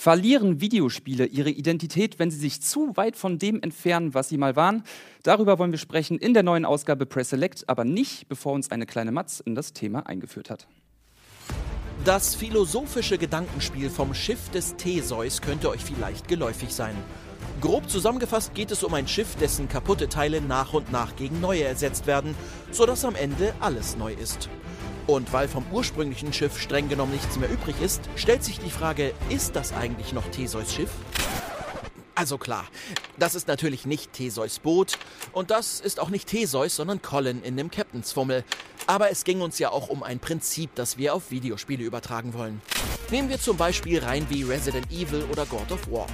Verlieren Videospiele ihre Identität, wenn sie sich zu weit von dem entfernen, was sie mal waren? Darüber wollen wir sprechen in der neuen Ausgabe Press Select, aber nicht, bevor uns eine kleine Matz in das Thema eingeführt hat. Das philosophische Gedankenspiel vom Schiff des Theseus könnte euch vielleicht geläufig sein. Grob zusammengefasst geht es um ein Schiff, dessen kaputte Teile nach und nach gegen neue ersetzt werden, sodass am Ende alles neu ist. Und weil vom ursprünglichen Schiff streng genommen nichts mehr übrig ist, stellt sich die Frage, ist das eigentlich noch Theseus Schiff? Also klar, das ist natürlich nicht Theseus Boot und das ist auch nicht Theseus, sondern Colin in dem Captain's Fummel. Aber es ging uns ja auch um ein Prinzip, das wir auf Videospiele übertragen wollen. Nehmen wir zum Beispiel rein wie Resident Evil oder God of War.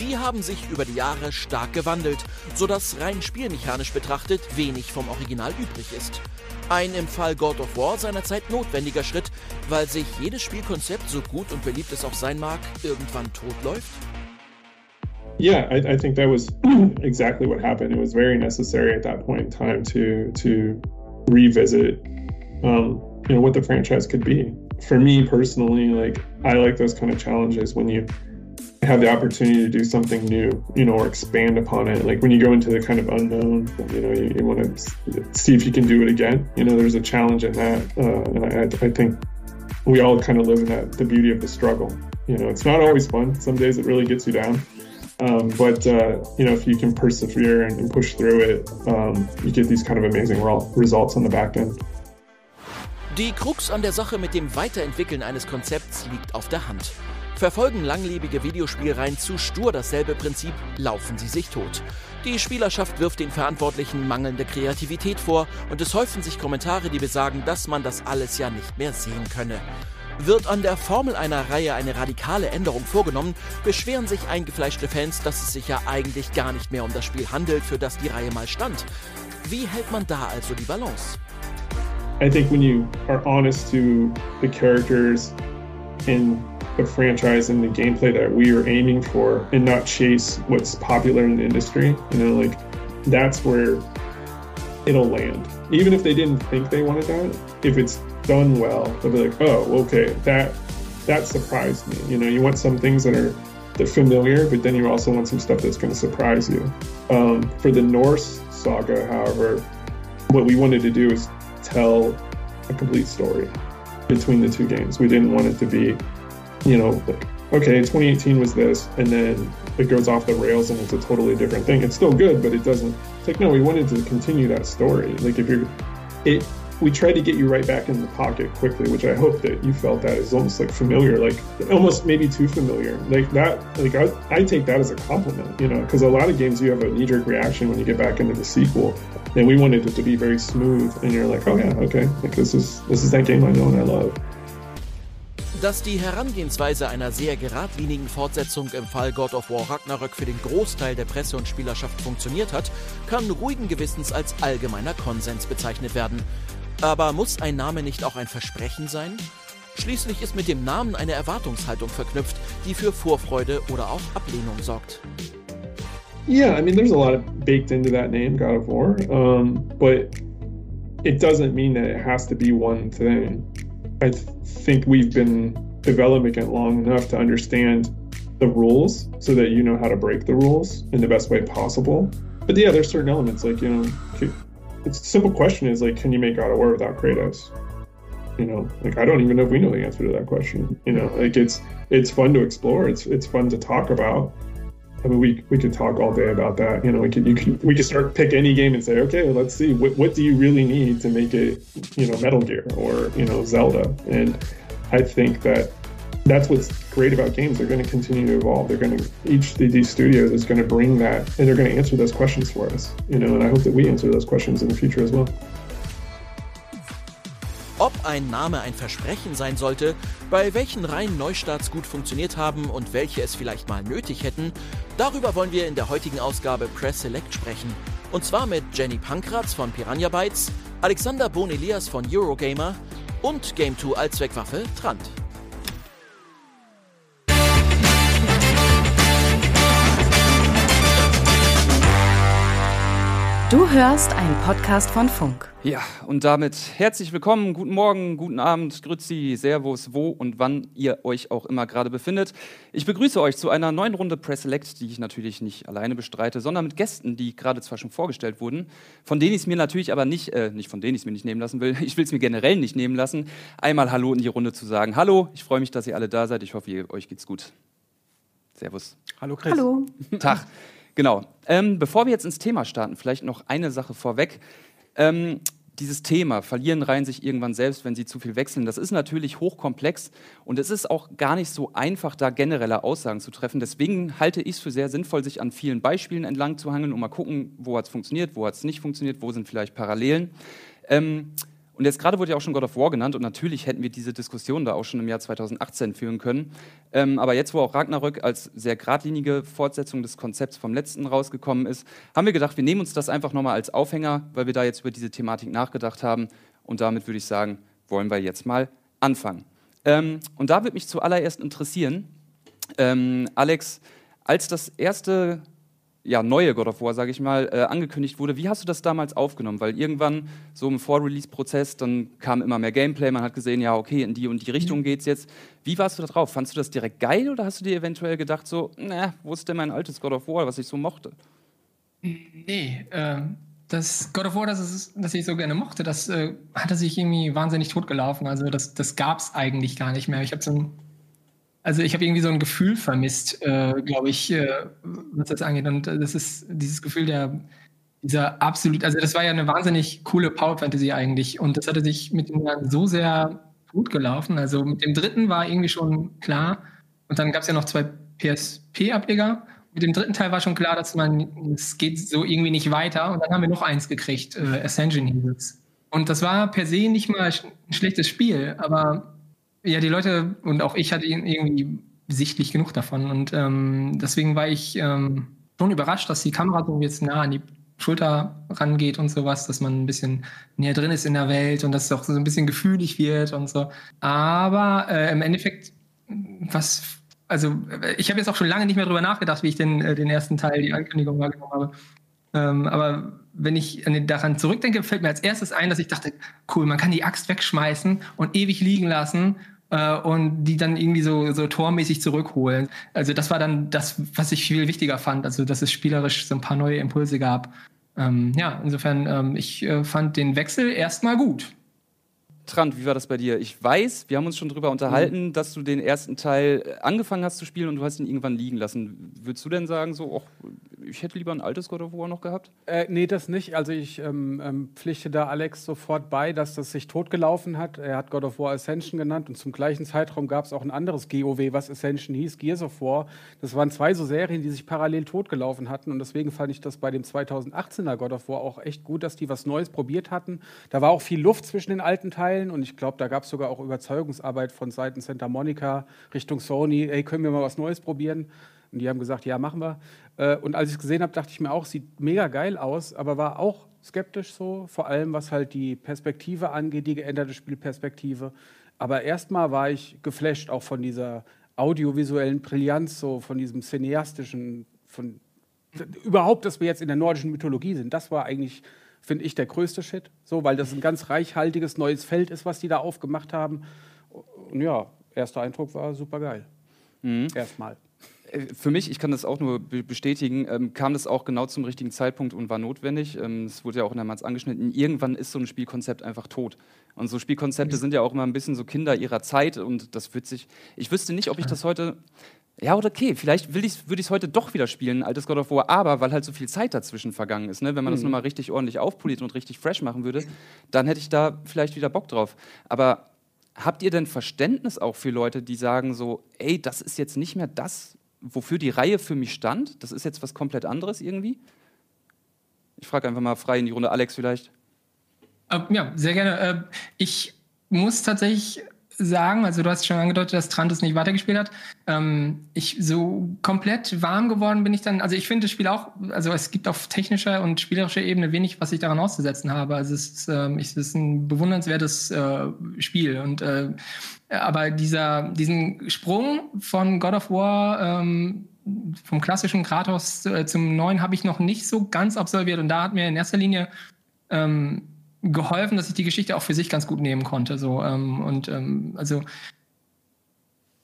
Die haben sich über die Jahre stark gewandelt, sodass rein spielmechanisch betrachtet wenig vom Original übrig ist. Ein im Fall God of War seinerzeit notwendiger Schritt, weil sich jedes Spielkonzept, so gut und beliebt es auch sein mag, irgendwann totläuft? Yeah, I, I think that was exactly what happened. It was very necessary at that point in time to to revisit, um, you know, what the franchise could be. For me personally, like I like those kind of challenges when you have the opportunity to do something new, you know, or expand upon it. Like when you go into the kind of unknown, you know, you, you want to see if you can do it again. You know, there's a challenge in that, uh, and I, I think we all kind of live in that the beauty of the struggle. You know, it's not always fun. Some days it really gets you down. Um, but uh, you know, if you can persevere and, push through it, um, you get these kind of amazing results on the back end. Die Krux an der Sache mit dem Weiterentwickeln eines Konzepts liegt auf der Hand. Verfolgen langlebige Videospielreihen zu stur dasselbe Prinzip, laufen sie sich tot. Die Spielerschaft wirft den Verantwortlichen mangelnde Kreativität vor und es häufen sich Kommentare, die besagen, dass man das alles ja nicht mehr sehen könne. Wird an der Formel einer Reihe eine radikale Änderung vorgenommen, beschweren sich eingefleischte Fans, dass es sich ja eigentlich gar nicht mehr um das Spiel handelt, für das die Reihe mal stand. Wie hält man da also die Balance? I think when you are honest to the characters and the franchise and the gameplay that we are aiming for and not chase what's popular in the industry. You know, like that's where it'll land. Even if they didn't think they wanted that, if it's done well, they'll be like, oh, okay, that that surprised me. You know, you want some things that are that familiar, but then you also want some stuff that's going to surprise you. Um, for the Norse saga, however, what we wanted to do is tell a complete story between the two games. We didn't want it to be you know, like, okay, 2018 was this, and then it goes off the rails and it's a totally different thing. It's still good, but it doesn't. It's like no, we wanted to continue that story. Like if you're, it, we tried to get you right back in the pocket quickly, which I hope that you felt that is almost like familiar, like almost maybe too familiar. Like that, like I, I take that as a compliment, you know, because a lot of games you have a knee jerk reaction when you get back into the sequel, and we wanted it to be very smooth, and you're like, oh yeah, okay, like this is this is that game I know and I love. Dass die Herangehensweise einer sehr geradlinigen Fortsetzung im Fall God of War Ragnarök für den Großteil der Presse und Spielerschaft funktioniert hat, kann ruhigen Gewissens als allgemeiner Konsens bezeichnet werden. Aber muss ein Name nicht auch ein Versprechen sein? Schließlich ist mit dem Namen eine Erwartungshaltung verknüpft, die für Vorfreude oder auch Ablehnung sorgt. Yeah, I mean, there's a lot of baked into that name, God of War, um, but it doesn't mean that it has to be one thing. I think we've been developing it long enough to understand the rules so that you know how to break the rules in the best way possible. But yeah, there's certain elements like, you know, it's a simple question is like, can you make God of War without Kratos? You know, like I don't even know if we know the answer to that question. You know, like it's it's fun to explore. It's it's fun to talk about. I mean, we we could talk all day about that. You know, we could you could we could start pick any game and say, okay, let's see what what do you really need to make it, you know, Metal Gear or you know Zelda. And I think that that's what's great about games. They're going to continue to evolve. They're going to each of these studios is going to bring that, and they're going to answer those questions for us. You know, and I hope that we answer those questions in the future as well. ob ein Name ein Versprechen sein sollte, bei welchen Reihen Neustarts gut funktioniert haben und welche es vielleicht mal nötig hätten, darüber wollen wir in der heutigen Ausgabe Press Select sprechen. Und zwar mit Jenny Pankratz von Piranha Bytes, Alexander Bohn-Elias von Eurogamer und Game2 Allzweckwaffe Trant. Du hörst einen Podcast von Funk. Ja, und damit herzlich willkommen, guten Morgen, guten Abend, Grüezi, Servus, wo und wann ihr euch auch immer gerade befindet. Ich begrüße euch zu einer neuen Runde Press Select, die ich natürlich nicht alleine bestreite, sondern mit Gästen, die gerade zwar schon vorgestellt wurden, von denen ich es mir natürlich aber nicht, äh, nicht von denen ich es mir nicht nehmen lassen will, ich will es mir generell nicht nehmen lassen, einmal Hallo in die Runde zu sagen. Hallo, ich freue mich, dass ihr alle da seid, ich hoffe, ihr, euch geht's gut. Servus. Hallo Chris. Hallo. Tag. Genau. Ähm, bevor wir jetzt ins Thema starten, vielleicht noch eine Sache vorweg. Ähm, dieses Thema, verlieren Reihen sich irgendwann selbst, wenn sie zu viel wechseln, das ist natürlich hochkomplex und es ist auch gar nicht so einfach, da generelle Aussagen zu treffen. Deswegen halte ich es für sehr sinnvoll, sich an vielen Beispielen entlang zu hangeln und mal gucken, wo hat es funktioniert, wo hat es nicht funktioniert, wo sind vielleicht Parallelen. Ähm, und jetzt gerade wurde ja auch schon God of War genannt und natürlich hätten wir diese Diskussion da auch schon im Jahr 2018 führen können. Ähm, aber jetzt, wo auch Ragnarök als sehr geradlinige Fortsetzung des Konzepts vom letzten rausgekommen ist, haben wir gedacht, wir nehmen uns das einfach nochmal als Aufhänger, weil wir da jetzt über diese Thematik nachgedacht haben. Und damit würde ich sagen, wollen wir jetzt mal anfangen. Ähm, und da würde mich zuallererst interessieren, ähm, Alex, als das erste ja, neue God of War, sage ich mal, äh, angekündigt wurde. Wie hast du das damals aufgenommen? Weil irgendwann so im Vor-Release-Prozess, dann kam immer mehr Gameplay, man hat gesehen, ja, okay, in die und die Richtung mhm. geht's jetzt. Wie warst du da drauf? Fandest du das direkt geil oder hast du dir eventuell gedacht, so, na, wo ist denn mein altes God of War, was ich so mochte? Nee, äh, das God of War, das, ist, das ich so gerne mochte, das äh, hatte sich irgendwie wahnsinnig totgelaufen. Also das, das gab es eigentlich gar nicht mehr. Ich habe so ein also ich habe irgendwie so ein Gefühl vermisst, äh, glaube ich, äh, was das angeht. Und das ist dieses Gefühl der, dieser absolut, also das war ja eine wahnsinnig coole Power Fantasy eigentlich. Und das hatte sich mit den Jahren so sehr gut gelaufen. Also mit dem dritten war irgendwie schon klar. Und dann gab es ja noch zwei PSP-Ableger. Mit dem dritten Teil war schon klar, dass man, es geht so irgendwie nicht weiter. Und dann haben wir noch eins gekriegt, äh, Ascension hieß es. Und das war per se nicht mal ein schlechtes Spiel, aber ja, die Leute und auch ich hatte irgendwie sichtlich genug davon. Und ähm, deswegen war ich ähm, schon überrascht, dass die Kamera so jetzt nah an die Schulter rangeht und sowas, dass man ein bisschen näher drin ist in der Welt und dass es auch so ein bisschen gefühlig wird und so. Aber äh, im Endeffekt, was, also ich habe jetzt auch schon lange nicht mehr drüber nachgedacht, wie ich den, äh, den ersten Teil, die Ankündigung wahrgenommen habe. Ähm, aber wenn ich daran zurückdenke, fällt mir als erstes ein, dass ich dachte, cool, man kann die Axt wegschmeißen und ewig liegen lassen äh, und die dann irgendwie so, so tormäßig zurückholen. Also das war dann das, was ich viel wichtiger fand, also dass es spielerisch so ein paar neue Impulse gab. Ähm, ja, insofern, ähm, ich äh, fand den Wechsel erstmal gut. Trant, wie war das bei dir? Ich weiß, wir haben uns schon darüber unterhalten, mhm. dass du den ersten Teil äh, angefangen hast zu spielen und du hast ihn irgendwann liegen lassen. Würdest du denn sagen, so, och, ich hätte lieber ein altes God of War noch gehabt? Äh, nee, das nicht. Also ich ähm, ähm, pflichte da Alex sofort bei, dass das sich totgelaufen hat. Er hat God of War Ascension genannt und zum gleichen Zeitraum gab es auch ein anderes GOW, was Ascension hieß, Gears of War. Das waren zwei so Serien, die sich parallel totgelaufen hatten und deswegen fand ich das bei dem 2018er God of War auch echt gut, dass die was Neues probiert hatten. Da war auch viel Luft zwischen den alten Teilen und ich glaube, da gab es sogar auch Überzeugungsarbeit von Seiten Santa Monica Richtung Sony. Ey, können wir mal was Neues probieren? Und die haben gesagt, ja, machen wir. Äh, und als ich es gesehen habe, dachte ich mir auch, sieht mega geil aus, aber war auch skeptisch so, vor allem was halt die Perspektive angeht, die geänderte Spielperspektive. Aber erstmal war ich geflasht auch von dieser audiovisuellen Brillanz, so von diesem cineastischen, von überhaupt, dass wir jetzt in der nordischen Mythologie sind. Das war eigentlich, finde ich, der größte Shit, so, weil das ein ganz reichhaltiges neues Feld ist, was die da aufgemacht haben. Und ja, erster Eindruck war super geil. Mhm. Erstmal. Äh, für mich, ich kann das auch nur bestätigen, ähm, kam das auch genau zum richtigen Zeitpunkt und war notwendig. Ähm, es wurde ja auch in der Matz angeschnitten. Irgendwann ist so ein Spielkonzept einfach tot. Und so Spielkonzepte sind ja auch immer ein bisschen so Kinder ihrer Zeit und das wird sich. Ich wüsste nicht, ob ich das heute. Ja, oder okay, vielleicht würde ich es heute doch wieder spielen, altes God of War, aber weil halt so viel Zeit dazwischen vergangen ist, ne? wenn man mhm. das nochmal richtig ordentlich aufpoliert und richtig fresh machen würde, dann hätte ich da vielleicht wieder Bock drauf. Aber habt ihr denn Verständnis auch für Leute, die sagen so, ey, das ist jetzt nicht mehr das, wofür die Reihe für mich stand. Das ist jetzt was komplett anderes irgendwie. Ich frage einfach mal frei in die Runde. Alex vielleicht. Äh, ja, sehr gerne. Äh, ich muss tatsächlich sagen, also du hast schon angedeutet, dass Trant es nicht weitergespielt hat. Ähm, ich so komplett warm geworden bin ich dann, also ich finde das Spiel auch, also es gibt auf technischer und spielerischer Ebene wenig, was ich daran auszusetzen habe. Also es ist, ähm, es ist ein bewundernswertes äh, Spiel und aber dieser, diesen Sprung von God of War, ähm, vom klassischen Kratos äh, zum neuen habe ich noch nicht so ganz absolviert und da hat mir in erster Linie ähm, geholfen, dass ich die Geschichte auch für sich ganz gut nehmen konnte. So, ähm, und ähm, also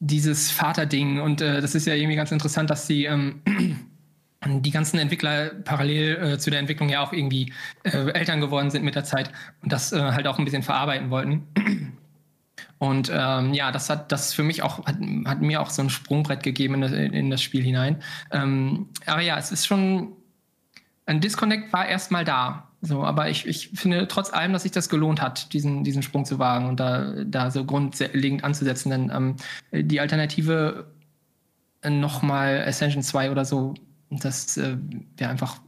dieses Vaterding und äh, das ist ja irgendwie ganz interessant, dass die ähm, die ganzen Entwickler parallel äh, zu der Entwicklung ja auch irgendwie äh, Eltern geworden sind mit der Zeit und das äh, halt auch ein bisschen verarbeiten wollten. Und ähm, ja, das hat das für mich auch, hat, hat, mir auch so ein Sprungbrett gegeben in das, in das Spiel hinein. Ähm, aber ja, es ist schon, ein Disconnect war erstmal da. So, aber ich, ich finde trotz allem, dass sich das gelohnt hat, diesen, diesen Sprung zu wagen und da, da so grundlegend anzusetzen. Denn ähm, die Alternative nochmal Ascension 2 oder so, das äh, wäre einfach.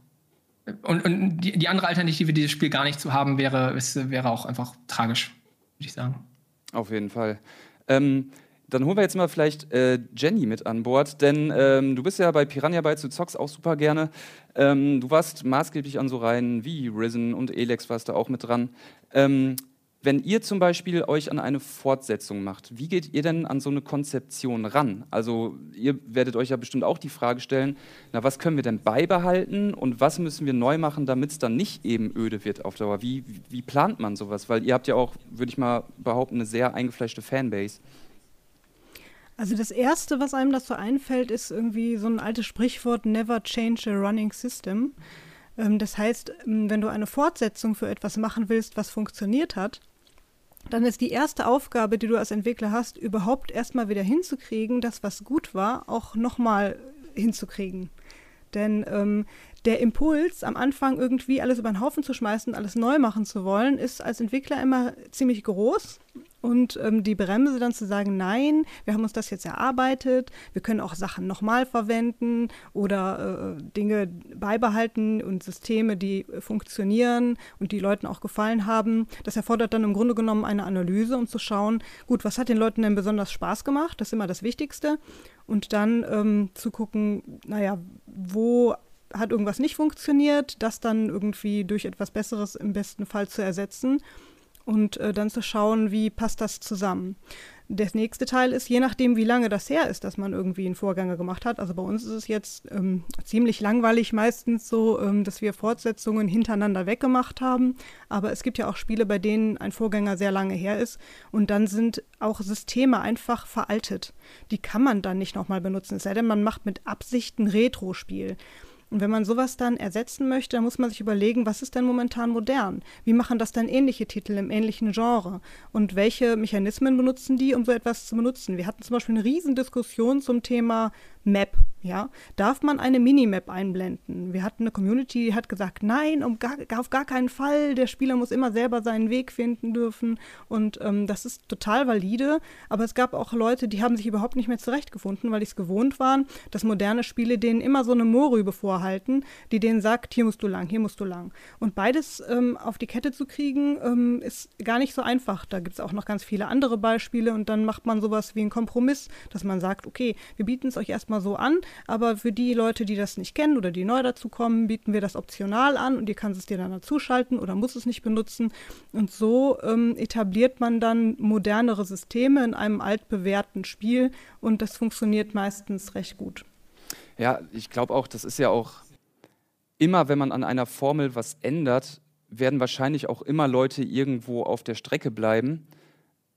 Und, und die, die, andere Alternative, dieses Spiel gar nicht zu haben, wäre, ist, wäre auch einfach tragisch, würde ich sagen. Auf jeden Fall. Ähm, dann holen wir jetzt mal vielleicht äh, Jenny mit an Bord, denn ähm, du bist ja bei Piranha Bytes, du zockst auch super gerne. Ähm, du warst maßgeblich an so Reihen wie Risen und Elex warst da auch mit dran. Ähm, wenn ihr zum Beispiel euch an eine Fortsetzung macht, wie geht ihr denn an so eine Konzeption ran? Also ihr werdet euch ja bestimmt auch die Frage stellen, na was können wir denn beibehalten und was müssen wir neu machen, damit es dann nicht eben öde wird auf Dauer? Wie, wie plant man sowas? Weil ihr habt ja auch, würde ich mal behaupten, eine sehr eingefleischte Fanbase. Also das Erste, was einem dazu einfällt, ist irgendwie so ein altes Sprichwort, never change a running system. Ähm, das heißt, wenn du eine Fortsetzung für etwas machen willst, was funktioniert hat, dann ist die erste Aufgabe, die du als Entwickler hast, überhaupt erstmal wieder hinzukriegen, das, was gut war, auch nochmal hinzukriegen. Denn ähm, der Impuls, am Anfang irgendwie alles über den Haufen zu schmeißen, alles neu machen zu wollen, ist als Entwickler immer ziemlich groß. Und ähm, die Bremse dann zu sagen, nein, wir haben uns das jetzt erarbeitet, wir können auch Sachen nochmal verwenden oder äh, Dinge beibehalten und Systeme, die funktionieren und die Leuten auch gefallen haben. Das erfordert dann im Grunde genommen eine Analyse, um zu schauen, gut, was hat den Leuten denn besonders Spaß gemacht? Das ist immer das Wichtigste. Und dann ähm, zu gucken, naja, wo hat irgendwas nicht funktioniert, das dann irgendwie durch etwas Besseres im besten Fall zu ersetzen und äh, dann zu schauen, wie passt das zusammen. Der nächste Teil ist, je nachdem, wie lange das her ist, dass man irgendwie einen Vorgänger gemacht hat. Also bei uns ist es jetzt ähm, ziemlich langweilig meistens so, ähm, dass wir Fortsetzungen hintereinander weggemacht haben. Aber es gibt ja auch Spiele, bei denen ein Vorgänger sehr lange her ist. Und dann sind auch Systeme einfach veraltet. Die kann man dann nicht nochmal benutzen. Es sei denn, man macht mit Absicht ein Retro-Spiel. Und wenn man sowas dann ersetzen möchte, dann muss man sich überlegen, was ist denn momentan modern? Wie machen das dann ähnliche Titel im ähnlichen Genre? Und welche Mechanismen benutzen die, um so etwas zu benutzen? Wir hatten zum Beispiel eine Riesendiskussion zum Thema Map. Ja, darf man eine Minimap einblenden? Wir hatten eine Community, die hat gesagt, nein, um gar, auf gar keinen Fall. Der Spieler muss immer selber seinen Weg finden dürfen. Und ähm, das ist total valide. Aber es gab auch Leute, die haben sich überhaupt nicht mehr zurechtgefunden, weil die es gewohnt waren, dass moderne Spiele denen immer so eine Mohrrübe vorhalten, die denen sagt, hier musst du lang, hier musst du lang. Und beides ähm, auf die Kette zu kriegen, ähm, ist gar nicht so einfach. Da gibt es auch noch ganz viele andere Beispiele. Und dann macht man sowas wie einen Kompromiss, dass man sagt, okay, wir bieten es euch erstmal so an aber für die Leute, die das nicht kennen oder die neu dazu kommen, bieten wir das optional an und ihr kannst es dir dann dazuschalten oder muss es nicht benutzen. Und so ähm, etabliert man dann modernere Systeme in einem altbewährten Spiel und das funktioniert meistens recht gut. Ja, ich glaube auch, das ist ja auch immer, wenn man an einer Formel was ändert, werden wahrscheinlich auch immer Leute irgendwo auf der Strecke bleiben.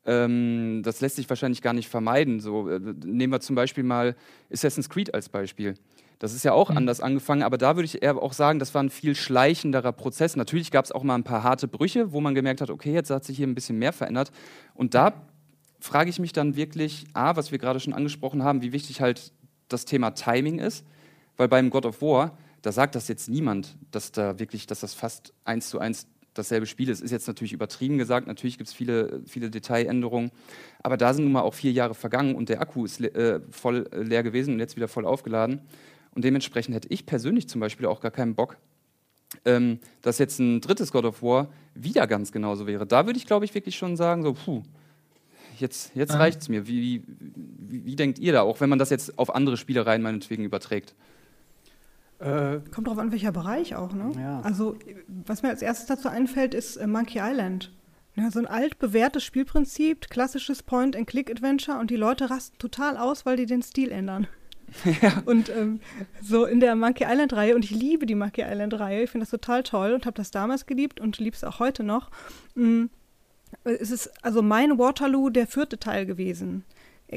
Ähm, das lässt sich wahrscheinlich gar nicht vermeiden. So, äh, nehmen wir zum Beispiel mal Assassin's Creed als Beispiel. Das ist ja auch mhm. anders angefangen, aber da würde ich eher auch sagen, das war ein viel schleichenderer Prozess. Natürlich gab es auch mal ein paar harte Brüche, wo man gemerkt hat, okay, jetzt hat sich hier ein bisschen mehr verändert. Und da frage ich mich dann wirklich, A, was wir gerade schon angesprochen haben, wie wichtig halt das Thema Timing ist, weil beim God of War, da sagt das jetzt niemand, dass da wirklich, dass das fast eins zu eins dasselbe Spiel ist. Ist jetzt natürlich übertrieben gesagt, natürlich gibt es viele, viele Detailänderungen, aber da sind nun mal auch vier Jahre vergangen und der Akku ist äh, voll äh, leer gewesen und jetzt wieder voll aufgeladen. Und dementsprechend hätte ich persönlich zum Beispiel auch gar keinen Bock, ähm, dass jetzt ein drittes God of War wieder ganz genauso wäre. Da würde ich, glaube ich, wirklich schon sagen, so, puh, jetzt, jetzt reicht es mir. Wie, wie, wie denkt ihr da, auch wenn man das jetzt auf andere Spielereien meinetwegen überträgt? Äh, Kommt drauf an, welcher Bereich auch, ne? Ja. Also, was mir als erstes dazu einfällt, ist äh, Monkey Island. Ja, so ein altbewährtes Spielprinzip, klassisches Point-and-Click-Adventure und die Leute rasten total aus, weil die den Stil ändern. Ja. Und ähm, so in der Monkey Island-Reihe, und ich liebe die Monkey Island-Reihe, ich finde das total toll und habe das damals geliebt und liebe es auch heute noch. Mhm. Es ist also mein Waterloo der vierte Teil gewesen.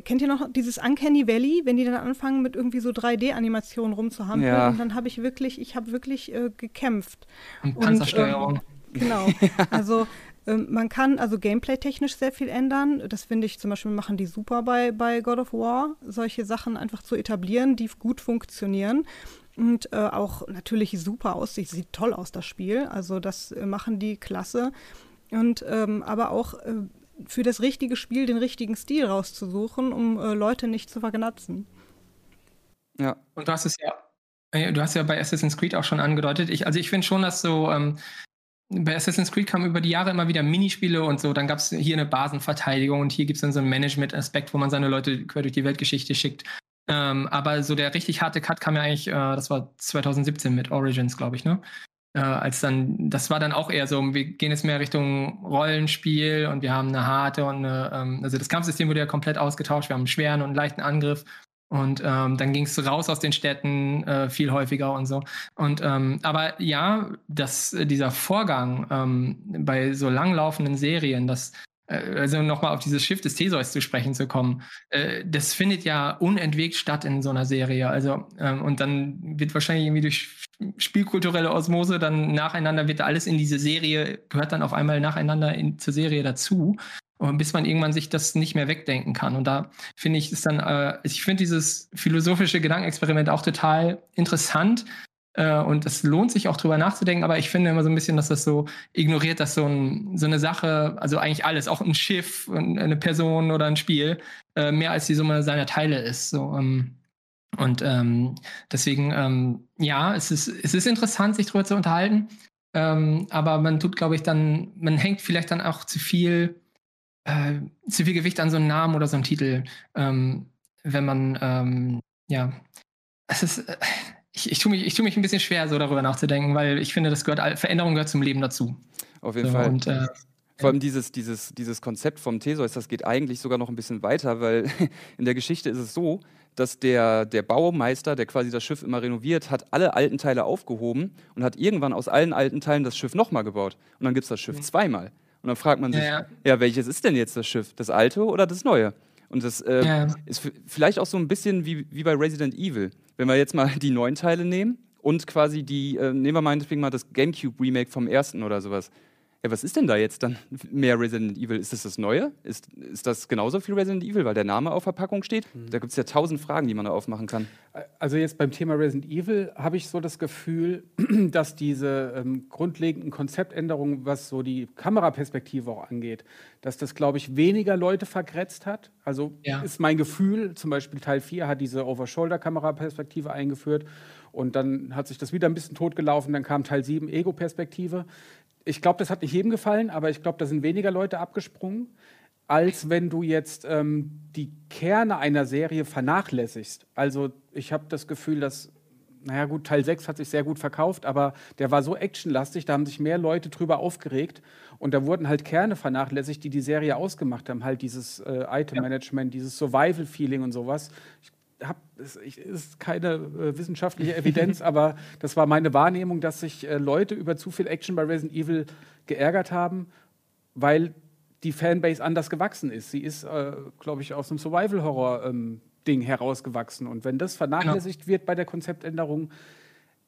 Kennt ihr noch dieses Uncanny Valley, wenn die dann anfangen mit irgendwie so 3D-Animationen rumzuhampeln? Ja. Und dann habe ich wirklich, ich habe wirklich äh, gekämpft. Und Panzersteuerung. Und, ähm, genau. Also ähm, man kann also gameplay-technisch sehr viel ändern. Das finde ich zum Beispiel machen die super bei, bei God of War, solche Sachen einfach zu etablieren, die gut funktionieren. Und äh, auch natürlich super aussieht, sieht toll aus, das Spiel. Also das äh, machen die klasse. Und ähm, aber auch äh, für das richtige Spiel den richtigen Stil rauszusuchen, um äh, Leute nicht zu vergnatzen. Ja. Und du hast es ja, äh, du hast ja bei Assassin's Creed auch schon angedeutet. Ich, also ich finde schon, dass so ähm, bei Assassin's Creed kamen über die Jahre immer wieder Minispiele und so. Dann gab es hier eine Basenverteidigung und hier gibt es dann so einen Management-Aspekt, wo man seine Leute quer durch die Weltgeschichte schickt. Ähm, aber so der richtig harte Cut kam ja eigentlich, äh, das war 2017 mit Origins, glaube ich, ne? Äh, als dann, das war dann auch eher so, wir gehen jetzt mehr Richtung Rollenspiel und wir haben eine harte und eine, ähm, also das Kampfsystem wurde ja komplett ausgetauscht, wir haben einen schweren und einen leichten Angriff und ähm, dann ging es raus aus den Städten äh, viel häufiger und so. Und ähm, aber ja, dass dieser Vorgang ähm, bei so langlaufenden Serien, dass also nochmal auf dieses Schiff des Theseus zu sprechen zu kommen, äh, das findet ja unentwegt statt in so einer Serie. Also ähm, und dann wird wahrscheinlich irgendwie durch spielkulturelle Osmose dann nacheinander wird alles in diese Serie gehört dann auf einmal nacheinander in, zur Serie dazu bis man irgendwann sich das nicht mehr wegdenken kann. Und da finde ich es dann, äh, ich finde dieses philosophische Gedankenexperiment auch total interessant. Äh, und es lohnt sich auch drüber nachzudenken, aber ich finde immer so ein bisschen, dass das so ignoriert, dass so, ein, so eine Sache, also eigentlich alles, auch ein Schiff, eine Person oder ein Spiel, äh, mehr als die Summe seiner Teile ist. So, ähm, und ähm, deswegen, ähm, ja, es ist, es ist interessant, sich darüber zu unterhalten. Ähm, aber man tut, glaube ich, dann, man hängt vielleicht dann auch zu viel äh, zu viel Gewicht an so einen Namen oder so einen Titel, ähm, wenn man, ähm, ja, es ist, äh, ich, ich tue mich, tu mich ein bisschen schwer, so darüber nachzudenken, weil ich finde, das gehört, Veränderung gehört zum Leben dazu. Auf jeden so, Fall. Und, äh, vor allem dieses, dieses, dieses Konzept vom Theseus, das geht eigentlich sogar noch ein bisschen weiter, weil in der Geschichte ist es so, dass der, der Baumeister, der quasi das Schiff immer renoviert, hat alle alten Teile aufgehoben und hat irgendwann aus allen alten Teilen das Schiff nochmal gebaut. Und dann gibt es das Schiff mhm. zweimal. Und dann fragt man sich, ja, ja. ja, welches ist denn jetzt das Schiff? Das alte oder das neue? Und das äh, ja. ist vielleicht auch so ein bisschen wie, wie bei Resident Evil. Wenn wir jetzt mal die neuen Teile nehmen und quasi die, äh, nehmen wir meinetwegen mal das GameCube-Remake vom ersten oder sowas. Ja, was ist denn da jetzt dann mehr Resident Evil? Ist das das Neue? Ist, ist das genauso viel Resident Evil, weil der Name auf Verpackung steht? Mhm. Da gibt es ja tausend Fragen, die man da aufmachen kann. Also jetzt beim Thema Resident Evil habe ich so das Gefühl, dass diese ähm, grundlegenden Konzeptänderungen, was so die Kameraperspektive auch angeht, dass das, glaube ich, weniger Leute vergrätzt hat. Also ja. ist mein Gefühl, zum Beispiel Teil 4 hat diese Over-Shoulder-Kameraperspektive eingeführt und dann hat sich das wieder ein bisschen totgelaufen, dann kam Teil 7 Ego-Perspektive ich glaube, das hat nicht jedem gefallen, aber ich glaube, da sind weniger Leute abgesprungen, als wenn du jetzt ähm, die Kerne einer Serie vernachlässigst. Also ich habe das Gefühl, dass, naja gut, Teil 6 hat sich sehr gut verkauft, aber der war so actionlastig, da haben sich mehr Leute drüber aufgeregt und da wurden halt Kerne vernachlässigt, die die Serie ausgemacht haben. Halt dieses äh, Item-Management, ja. dieses Survival-Feeling und sowas. Ich hab, es ist keine äh, wissenschaftliche Evidenz, aber das war meine Wahrnehmung, dass sich äh, Leute über zu viel Action bei Resident Evil geärgert haben, weil die Fanbase anders gewachsen ist. Sie ist, äh, glaube ich, aus einem Survival-Horror-Ding ähm, herausgewachsen. Und wenn das vernachlässigt genau. wird bei der Konzeptänderung,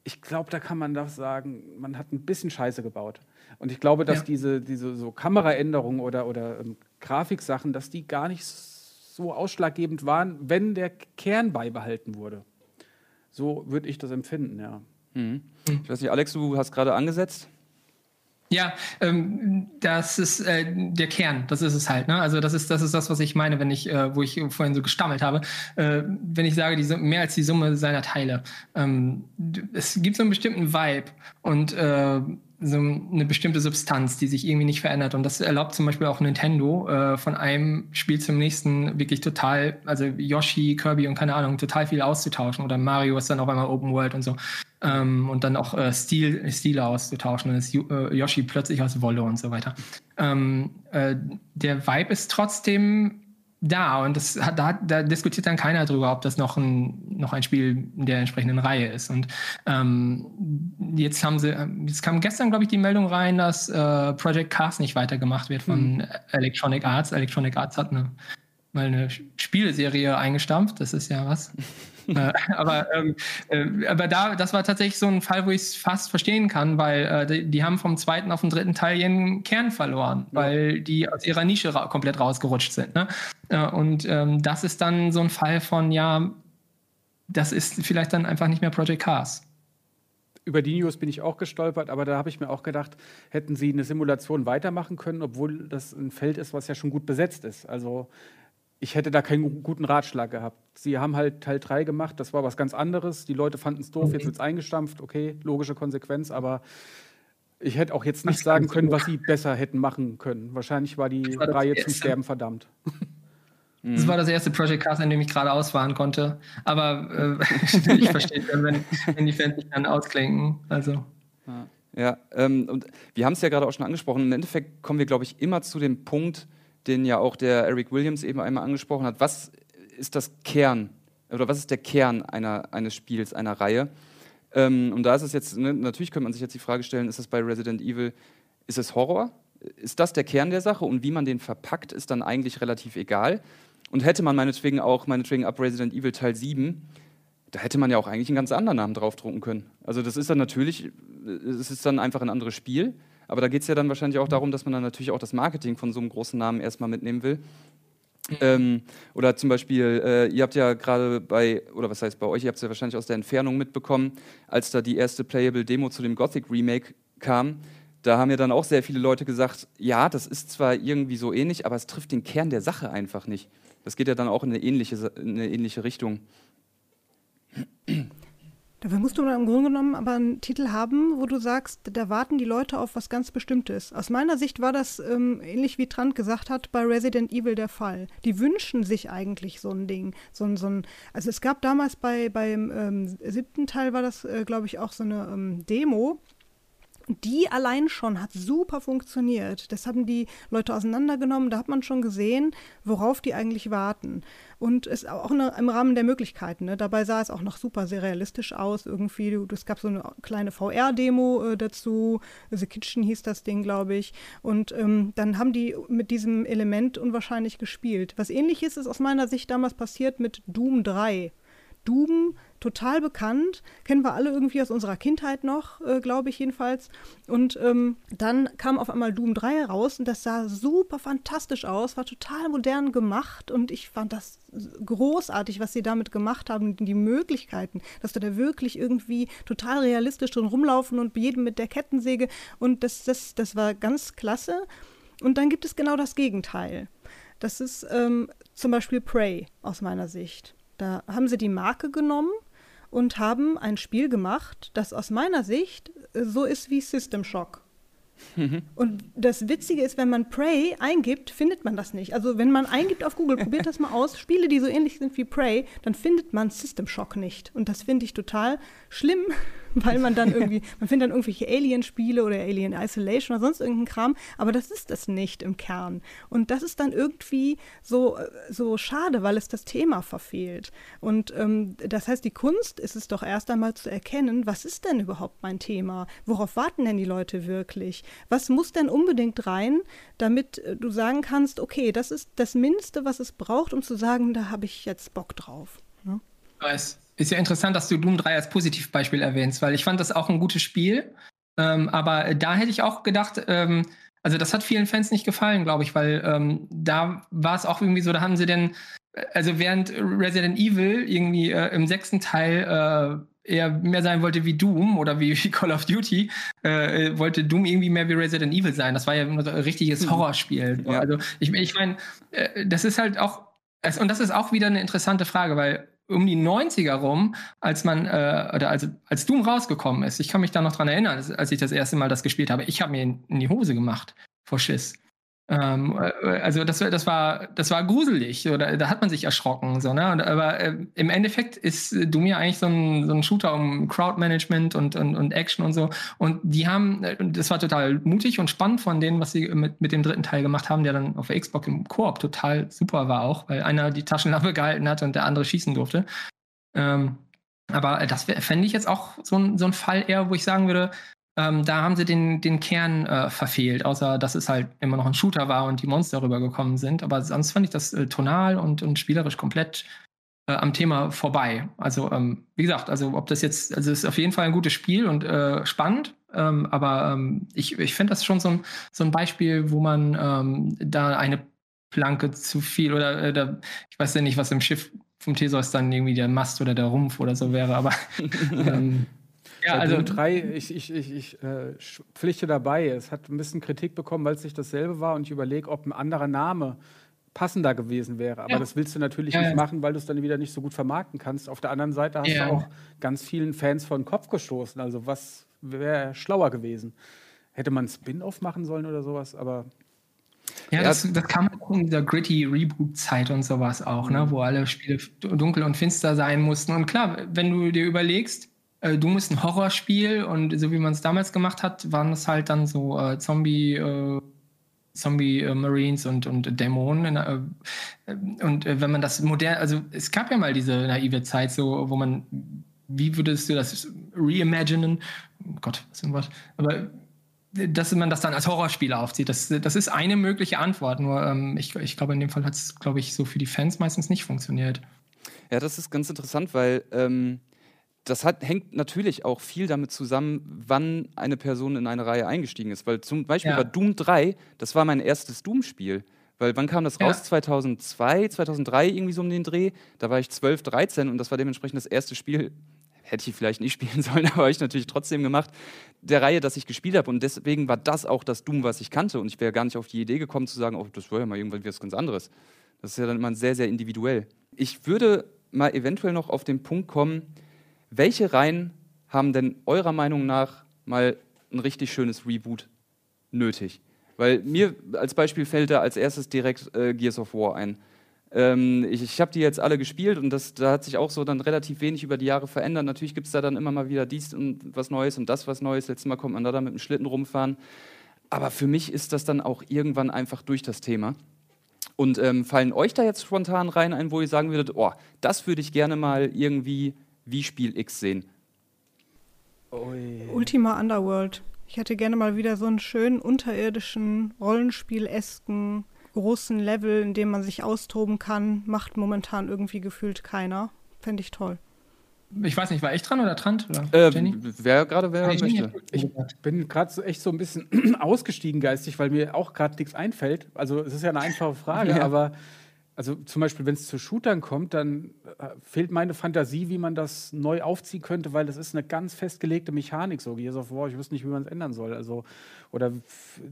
ich glaube, da kann man doch sagen, man hat ein bisschen Scheiße gebaut. Und ich glaube, dass ja. diese, diese so Kameraänderungen oder, oder ähm, Grafiksachen, dass die gar nicht so so ausschlaggebend waren, wenn der Kern beibehalten wurde. So würde ich das empfinden, ja. Mhm. Ich weiß nicht, Alex, du hast gerade angesetzt. Ja, ähm, das ist äh, der Kern, das ist es halt. Ne? Also das ist das ist das, was ich meine, wenn ich, äh, wo ich vorhin so gestammelt habe, äh, wenn ich sage, die mehr als die Summe seiner Teile. Ähm, es gibt so einen bestimmten Vibe und äh, so eine bestimmte Substanz, die sich irgendwie nicht verändert. Und das erlaubt zum Beispiel auch Nintendo äh, von einem Spiel zum nächsten wirklich total, also Yoshi, Kirby und keine Ahnung, total viel auszutauschen. Oder Mario ist dann auf einmal Open World und so. Ähm, und dann auch äh, Stil, Stile auszutauschen. Dann ist äh, Yoshi plötzlich aus Wolle und so weiter. Ähm, äh, der Vibe ist trotzdem da und das hat, da, da, diskutiert dann keiner drüber, ob das noch ein, noch ein Spiel in der entsprechenden Reihe ist. Und ähm, jetzt haben sie, jetzt kam gestern, glaube ich, die Meldung rein, dass äh, Project Cars nicht weitergemacht wird von mhm. Electronic Arts. Electronic Arts hat eine, mal eine Spieleserie eingestampft, das ist ja was. äh, aber ähm, äh, aber da, das war tatsächlich so ein Fall, wo ich es fast verstehen kann, weil äh, die, die, haben vom zweiten auf den dritten Teil ihren Kern verloren, ja. weil die aus ihrer Nische ra komplett rausgerutscht sind. Ne? Äh, und ähm, das ist dann so ein Fall von, ja, das ist vielleicht dann einfach nicht mehr Project Cars über die News bin ich auch gestolpert, aber da habe ich mir auch gedacht, hätten sie eine Simulation weitermachen können, obwohl das ein Feld ist, was ja schon gut besetzt ist. Also ich hätte da keinen guten Ratschlag gehabt. Sie haben halt Teil 3 gemacht, das war was ganz anderes. Die Leute fanden es doof, jetzt wird es eingestampft, okay, logische Konsequenz, aber ich hätte auch jetzt nicht sagen können, was sie besser hätten machen können. Wahrscheinlich war die war Reihe zum Sterben verdammt. Das war das erste Project Cast, an dem ich gerade ausfahren konnte. Aber äh, ich verstehe dann, wenn, wenn, die Fans sich dann ausklinken. Also. Ja, ähm, und wir haben es ja gerade auch schon angesprochen. Im Endeffekt kommen wir, glaube ich, immer zu dem Punkt, den ja auch der Eric Williams eben einmal angesprochen hat. Was ist das Kern oder was ist der Kern einer, eines Spiels, einer Reihe? Ähm, und da ist es jetzt, ne, natürlich könnte man sich jetzt die Frage stellen, ist es bei Resident Evil, ist es Horror? Ist das der Kern der Sache? Und wie man den verpackt, ist dann eigentlich relativ egal. Und hätte man meinetwegen auch, meinetwegen ab Resident Evil Teil 7, da hätte man ja auch eigentlich einen ganz anderen Namen draufdrucken können. Also das ist dann natürlich, es ist dann einfach ein anderes Spiel. Aber da geht es ja dann wahrscheinlich auch darum, dass man dann natürlich auch das Marketing von so einem großen Namen erstmal mitnehmen will. Mhm. Ähm, oder zum Beispiel, äh, ihr habt ja gerade bei, oder was heißt bei euch, ihr habt es ja wahrscheinlich aus der Entfernung mitbekommen, als da die erste Playable Demo zu dem Gothic Remake kam. Da haben ja dann auch sehr viele Leute gesagt, ja, das ist zwar irgendwie so ähnlich, aber es trifft den Kern der Sache einfach nicht. Das geht ja dann auch in eine ähnliche, in eine ähnliche Richtung. Dafür musst du im Grunde genommen aber einen Titel haben, wo du sagst, da warten die Leute auf was ganz Bestimmtes. Aus meiner Sicht war das ähm, ähnlich wie Trant gesagt hat bei Resident Evil der Fall. Die wünschen sich eigentlich so ein Ding, so ein, so ein also es gab damals bei beim ähm, siebten Teil war das, äh, glaube ich, auch so eine ähm, Demo die allein schon hat super funktioniert. Das haben die Leute auseinandergenommen. Da hat man schon gesehen, worauf die eigentlich warten. Und es auch eine, im Rahmen der Möglichkeiten. Ne? Dabei sah es auch noch super sehr realistisch aus. Irgendwie, es gab so eine kleine VR-Demo äh, dazu. The Kitchen hieß das Ding, glaube ich. Und ähm, dann haben die mit diesem Element unwahrscheinlich gespielt. Was ähnliches ist aus meiner Sicht damals passiert mit Doom 3. Doom total bekannt, kennen wir alle irgendwie aus unserer Kindheit noch, äh, glaube ich jedenfalls. Und ähm, dann kam auf einmal Doom 3 raus und das sah super fantastisch aus, war total modern gemacht und ich fand das großartig, was sie damit gemacht haben, die Möglichkeiten, dass du da wirklich irgendwie total realistisch drin rumlaufen und jedem mit der Kettensäge und das, das, das war ganz klasse. Und dann gibt es genau das Gegenteil. Das ist ähm, zum Beispiel Prey aus meiner Sicht. Da haben sie die Marke genommen und haben ein Spiel gemacht, das aus meiner Sicht so ist wie System Shock. Mhm. Und das Witzige ist, wenn man Prey eingibt, findet man das nicht. Also wenn man eingibt auf Google, probiert das mal aus, Spiele, die so ähnlich sind wie Prey, dann findet man System Shock nicht. Und das finde ich total schlimm, weil man dann irgendwie, man findet dann irgendwelche Alien-Spiele oder Alien Isolation oder sonst irgendeinen Kram, aber das ist es nicht im Kern. Und das ist dann irgendwie so, so schade, weil es das Thema verfehlt. Und ähm, das heißt, die Kunst ist es doch erst einmal zu erkennen, was ist denn überhaupt mein Thema? Worauf warten denn die Leute wirklich? Was muss denn unbedingt rein, damit äh, du sagen kannst, okay, das ist das Mindeste, was es braucht, um zu sagen, da habe ich jetzt Bock drauf. Ne? Weiß. Ist ja interessant, dass du Doom 3 als Positivbeispiel erwähnst, weil ich fand das auch ein gutes Spiel. Ähm, aber da hätte ich auch gedacht, ähm, also das hat vielen Fans nicht gefallen, glaube ich, weil ähm, da war es auch irgendwie so, da haben sie denn, also während Resident Evil irgendwie äh, im sechsten Teil äh, eher mehr sein wollte wie Doom oder wie, wie Call of Duty, äh, wollte Doom irgendwie mehr wie Resident Evil sein. Das war ja ein richtiges hm. Horrorspiel. Ja. Also ich, ich meine, äh, das ist halt auch, und das ist auch wieder eine interessante Frage, weil um die 90er rum, als man, äh, oder als, als Doom rausgekommen ist, ich kann mich da noch dran erinnern, als, ich das erste Mal das gespielt habe, ich habe mir in, in die Hose gemacht vor Schiss. Ähm, äh, also das, das, war, das war gruselig, oder da hat man sich erschrocken. So, ne? Und, aber äh, im Endeffekt ist Doom ja eigentlich so ein, so ein Shooter um Crowdmanagement und, und, und Action und so. Und die haben, äh, das war total mutig und spannend von denen, was sie mit, mit dem dritten Teil gemacht haben, der dann auf der Xbox im Koop total super war auch, weil einer die Taschenlampe gehalten hat und der andere schießen durfte. Ähm, aber das fände ich jetzt auch so ein, so ein Fall eher, wo ich sagen würde, ähm, da haben sie den, den Kern äh, verfehlt, außer dass es halt immer noch ein Shooter war und die Monster rübergekommen sind. Aber sonst fand ich das äh, tonal und, und spielerisch komplett äh, am Thema vorbei. Also, ähm, wie gesagt, also ob das jetzt, also es ist auf jeden Fall ein gutes Spiel und äh, spannend, ähm, aber ähm, ich, ich finde das schon so ein, so ein Beispiel, wo man ähm, da eine Planke zu viel oder, äh, ich weiß ja nicht, was im Schiff vom Theseus dann irgendwie der Mast oder der Rumpf oder so wäre, aber ähm, ja, also Doom 3, ich, ich, ich, ich äh, pflichte dabei. Es hat ein bisschen Kritik bekommen, weil es nicht dasselbe war und ich überlege, ob ein anderer Name passender gewesen wäre. Aber ja. das willst du natürlich ja, nicht machen, weil du es dann wieder nicht so gut vermarkten kannst. Auf der anderen Seite hast du auch ganz vielen Fans vor den Kopf gestoßen. Also was wäre schlauer gewesen? Hätte man Spin-off machen sollen oder sowas, aber ja, das, das kam in dieser gritty Reboot-Zeit und sowas auch, ne, mhm. wo alle Spiele dunkel und finster sein mussten. Und klar, wenn du dir überlegst, äh, Doom ist ein Horrorspiel und so wie man es damals gemacht hat, waren es halt dann so äh, Zombie, äh, Zombie äh, Marines und, und Dämonen. Äh, und äh, wenn man das modern, also es gab ja mal diese naive Zeit, so, wo man, wie würdest du das reimaginen? Gott, was ist Wort? Aber dass man das dann als Horrorspiel aufzieht. Das, das ist eine mögliche Antwort. Nur ähm, ich, ich glaube, in dem Fall hat es, glaube ich, so für die Fans meistens nicht funktioniert. Ja, das ist ganz interessant, weil ähm, das hat, hängt natürlich auch viel damit zusammen, wann eine Person in eine Reihe eingestiegen ist. Weil zum Beispiel ja. bei Doom 3, das war mein erstes Doom-Spiel. Weil wann kam das raus? Ja. 2002, 2003 irgendwie so um den Dreh. Da war ich 12, 13 und das war dementsprechend das erste Spiel, hätte ich vielleicht nicht spielen sollen, aber habe ich natürlich trotzdem gemacht, der Reihe, dass ich gespielt habe. Und deswegen war das auch das Doom, was ich kannte. Und ich wäre gar nicht auf die Idee gekommen zu sagen, oh, das war ja mal irgendwann was ganz anderes. Das ist ja dann immer sehr, sehr individuell. Ich würde mal eventuell noch auf den Punkt kommen, welche Reihen haben denn eurer Meinung nach mal ein richtig schönes Reboot nötig? Weil mir als Beispiel fällt da als erstes direkt äh, Gears of War ein. Ähm, ich ich habe die jetzt alle gespielt und das, da hat sich auch so dann relativ wenig über die Jahre verändert. Natürlich gibt es da dann immer mal wieder dies und was Neues und das was Neues. Letztes Mal kommt man da dann mit dem Schlitten rumfahren. Aber für mich ist das dann auch irgendwann einfach durch das Thema. Und ähm, fallen euch da jetzt spontan rein ein, wo ihr sagen würdet, oh, das würde ich gerne mal irgendwie wie Spiel X sehen? Ui. Ultima Underworld. Ich hätte gerne mal wieder so einen schönen unterirdischen, Rollenspiel-esken, großen Level, in dem man sich austoben kann. Macht momentan irgendwie gefühlt keiner. Fände ich toll. Ich weiß nicht, war ich dran oder Trant? Oder äh, wer gerade wer ich möchte. Ich bin gerade so echt so ein bisschen ausgestiegen geistig, weil mir auch gerade nichts einfällt. Also es ist ja eine einfache Frage, ja. aber also zum Beispiel, wenn es zu Shootern kommt, dann äh, fehlt meine Fantasie, wie man das neu aufziehen könnte, weil das ist eine ganz festgelegte Mechanik, so Gears of War. Ich wüsste nicht, wie man es ändern soll. Also, oder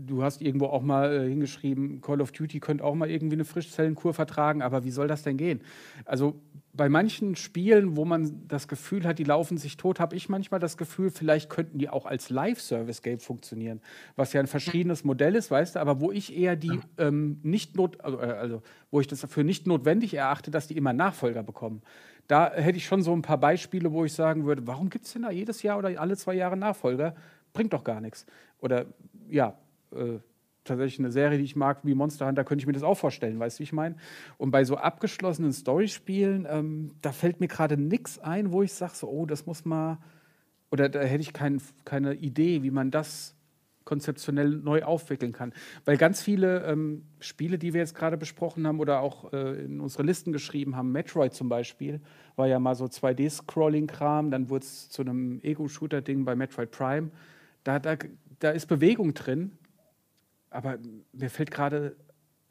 du hast irgendwo auch mal äh, hingeschrieben, Call of Duty könnte auch mal irgendwie eine Frischzellenkur vertragen, aber wie soll das denn gehen? Also bei manchen Spielen, wo man das Gefühl hat, die laufen sich tot, habe ich manchmal das Gefühl, vielleicht könnten die auch als Live-Service-Game funktionieren, was ja ein verschiedenes Modell ist, weißt du, aber wo ich eher die ähm, nicht not, also, äh, also wo ich das für nicht notwendig erachte, dass die immer Nachfolger bekommen. Da hätte ich schon so ein paar Beispiele, wo ich sagen würde, warum gibt es denn da jedes Jahr oder alle zwei Jahre Nachfolger? Bringt doch gar nichts. Oder ja, äh, tatsächlich eine Serie, die ich mag, wie Monster Hunter, könnte ich mir das auch vorstellen, weißt du, wie ich meine? Und bei so abgeschlossenen Storyspielen, ähm, da fällt mir gerade nichts ein, wo ich sage, so, oh, das muss mal, oder da hätte ich kein, keine Idee, wie man das konzeptionell neu aufwickeln kann. Weil ganz viele ähm, Spiele, die wir jetzt gerade besprochen haben oder auch äh, in unsere Listen geschrieben haben, Metroid zum Beispiel, war ja mal so 2D-Scrolling-Kram, dann wurde es zu einem Ego-Shooter-Ding bei Metroid Prime. Da, da, da ist Bewegung drin, aber mir fällt gerade,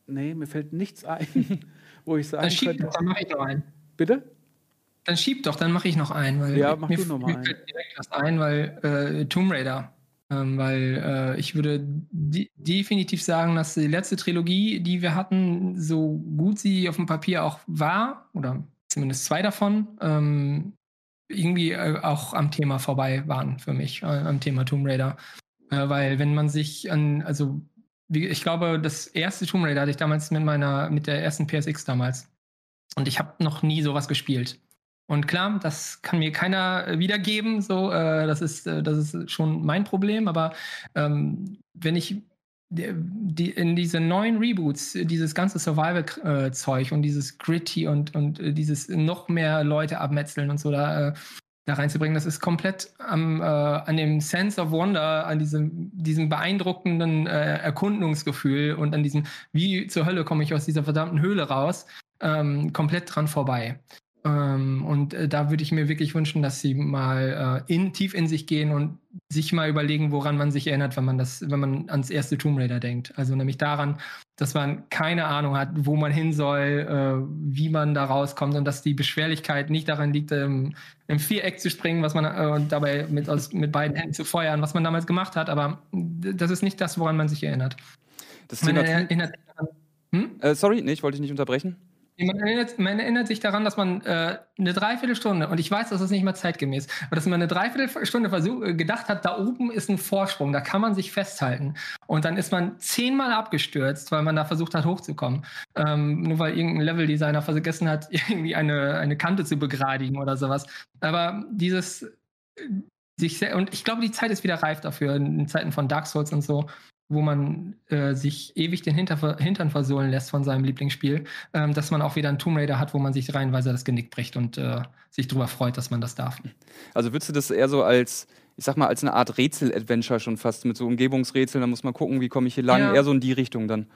nee, mir fällt nichts ein, wo ich sagen dann schieb könnte. Doch, dann mache ich noch einen. Bitte? Dann schieb doch, dann mache ich noch einen. Weil ja, mach mir, du noch mal mir fällt direkt was ein, weil äh, Tomb Raider. Ähm, weil äh, ich würde de definitiv sagen, dass die letzte Trilogie, die wir hatten, so gut sie auf dem Papier auch war, oder zumindest zwei davon, ähm, irgendwie äh, auch am Thema vorbei waren für mich, äh, am Thema Tomb Raider. Äh, weil wenn man sich an, also wie, ich glaube, das erste Tomb Raider hatte ich damals mit meiner, mit der ersten PSX damals. Und ich habe noch nie sowas gespielt. Und klar, das kann mir keiner wiedergeben. So, äh, das ist, äh, das ist schon mein Problem. Aber ähm, wenn ich die, in diese neuen Reboots, dieses ganze Survival-Zeug und dieses Gritty und, und äh, dieses noch mehr Leute abmetzeln und so, da, äh, da reinzubringen, das ist komplett am, äh, an dem Sense of Wonder, an diesem, diesem beeindruckenden äh, Erkundungsgefühl und an diesem, wie zur Hölle komme ich aus dieser verdammten Höhle raus, ähm, komplett dran vorbei. Ähm, und äh, da würde ich mir wirklich wünschen, dass sie mal äh, in, tief in sich gehen und sich mal überlegen, woran man sich erinnert, wenn man das, wenn man ans erste Tomb Raider denkt. Also nämlich daran, dass man keine Ahnung hat, wo man hin soll, äh, wie man da rauskommt und dass die Beschwerlichkeit nicht daran liegt, ähm, im Viereck zu springen, was man und dabei mit, aus, mit beiden Händen zu feuern, was man damals gemacht hat. Aber das ist nicht das, woran man sich erinnert. Das Thema man erinnert, hm? äh, sorry, nee, ich wollte dich nicht unterbrechen. Man erinnert, man erinnert, sich daran, dass man äh, eine Dreiviertelstunde, und ich weiß, das ist nicht mal zeitgemäß, aber dass man eine Dreiviertelstunde versuch, äh, gedacht hat, da oben ist ein Vorsprung, da kann man sich festhalten. Und dann ist man zehnmal abgestürzt, weil man da versucht hat, hochzukommen. Ähm, nur weil irgendein Leveldesigner vergessen hat, irgendwie eine, eine Kante zu begradigen oder sowas. Aber dieses äh, sich sehr, und ich glaube, die Zeit ist wieder reif dafür, in Zeiten von Dark Souls und so, wo man äh, sich ewig den Hinter Hintern versohlen lässt von seinem Lieblingsspiel, ähm, dass man auch wieder einen Tomb Raider hat, wo man sich reihenweise das Genick bricht und äh, sich darüber freut, dass man das darf. Also würdest du das eher so als, ich sag mal, als eine Art Rätsel-Adventure schon fast, mit so Umgebungsrätseln, da muss man gucken, wie komme ich hier lang, ja. eher so in die Richtung dann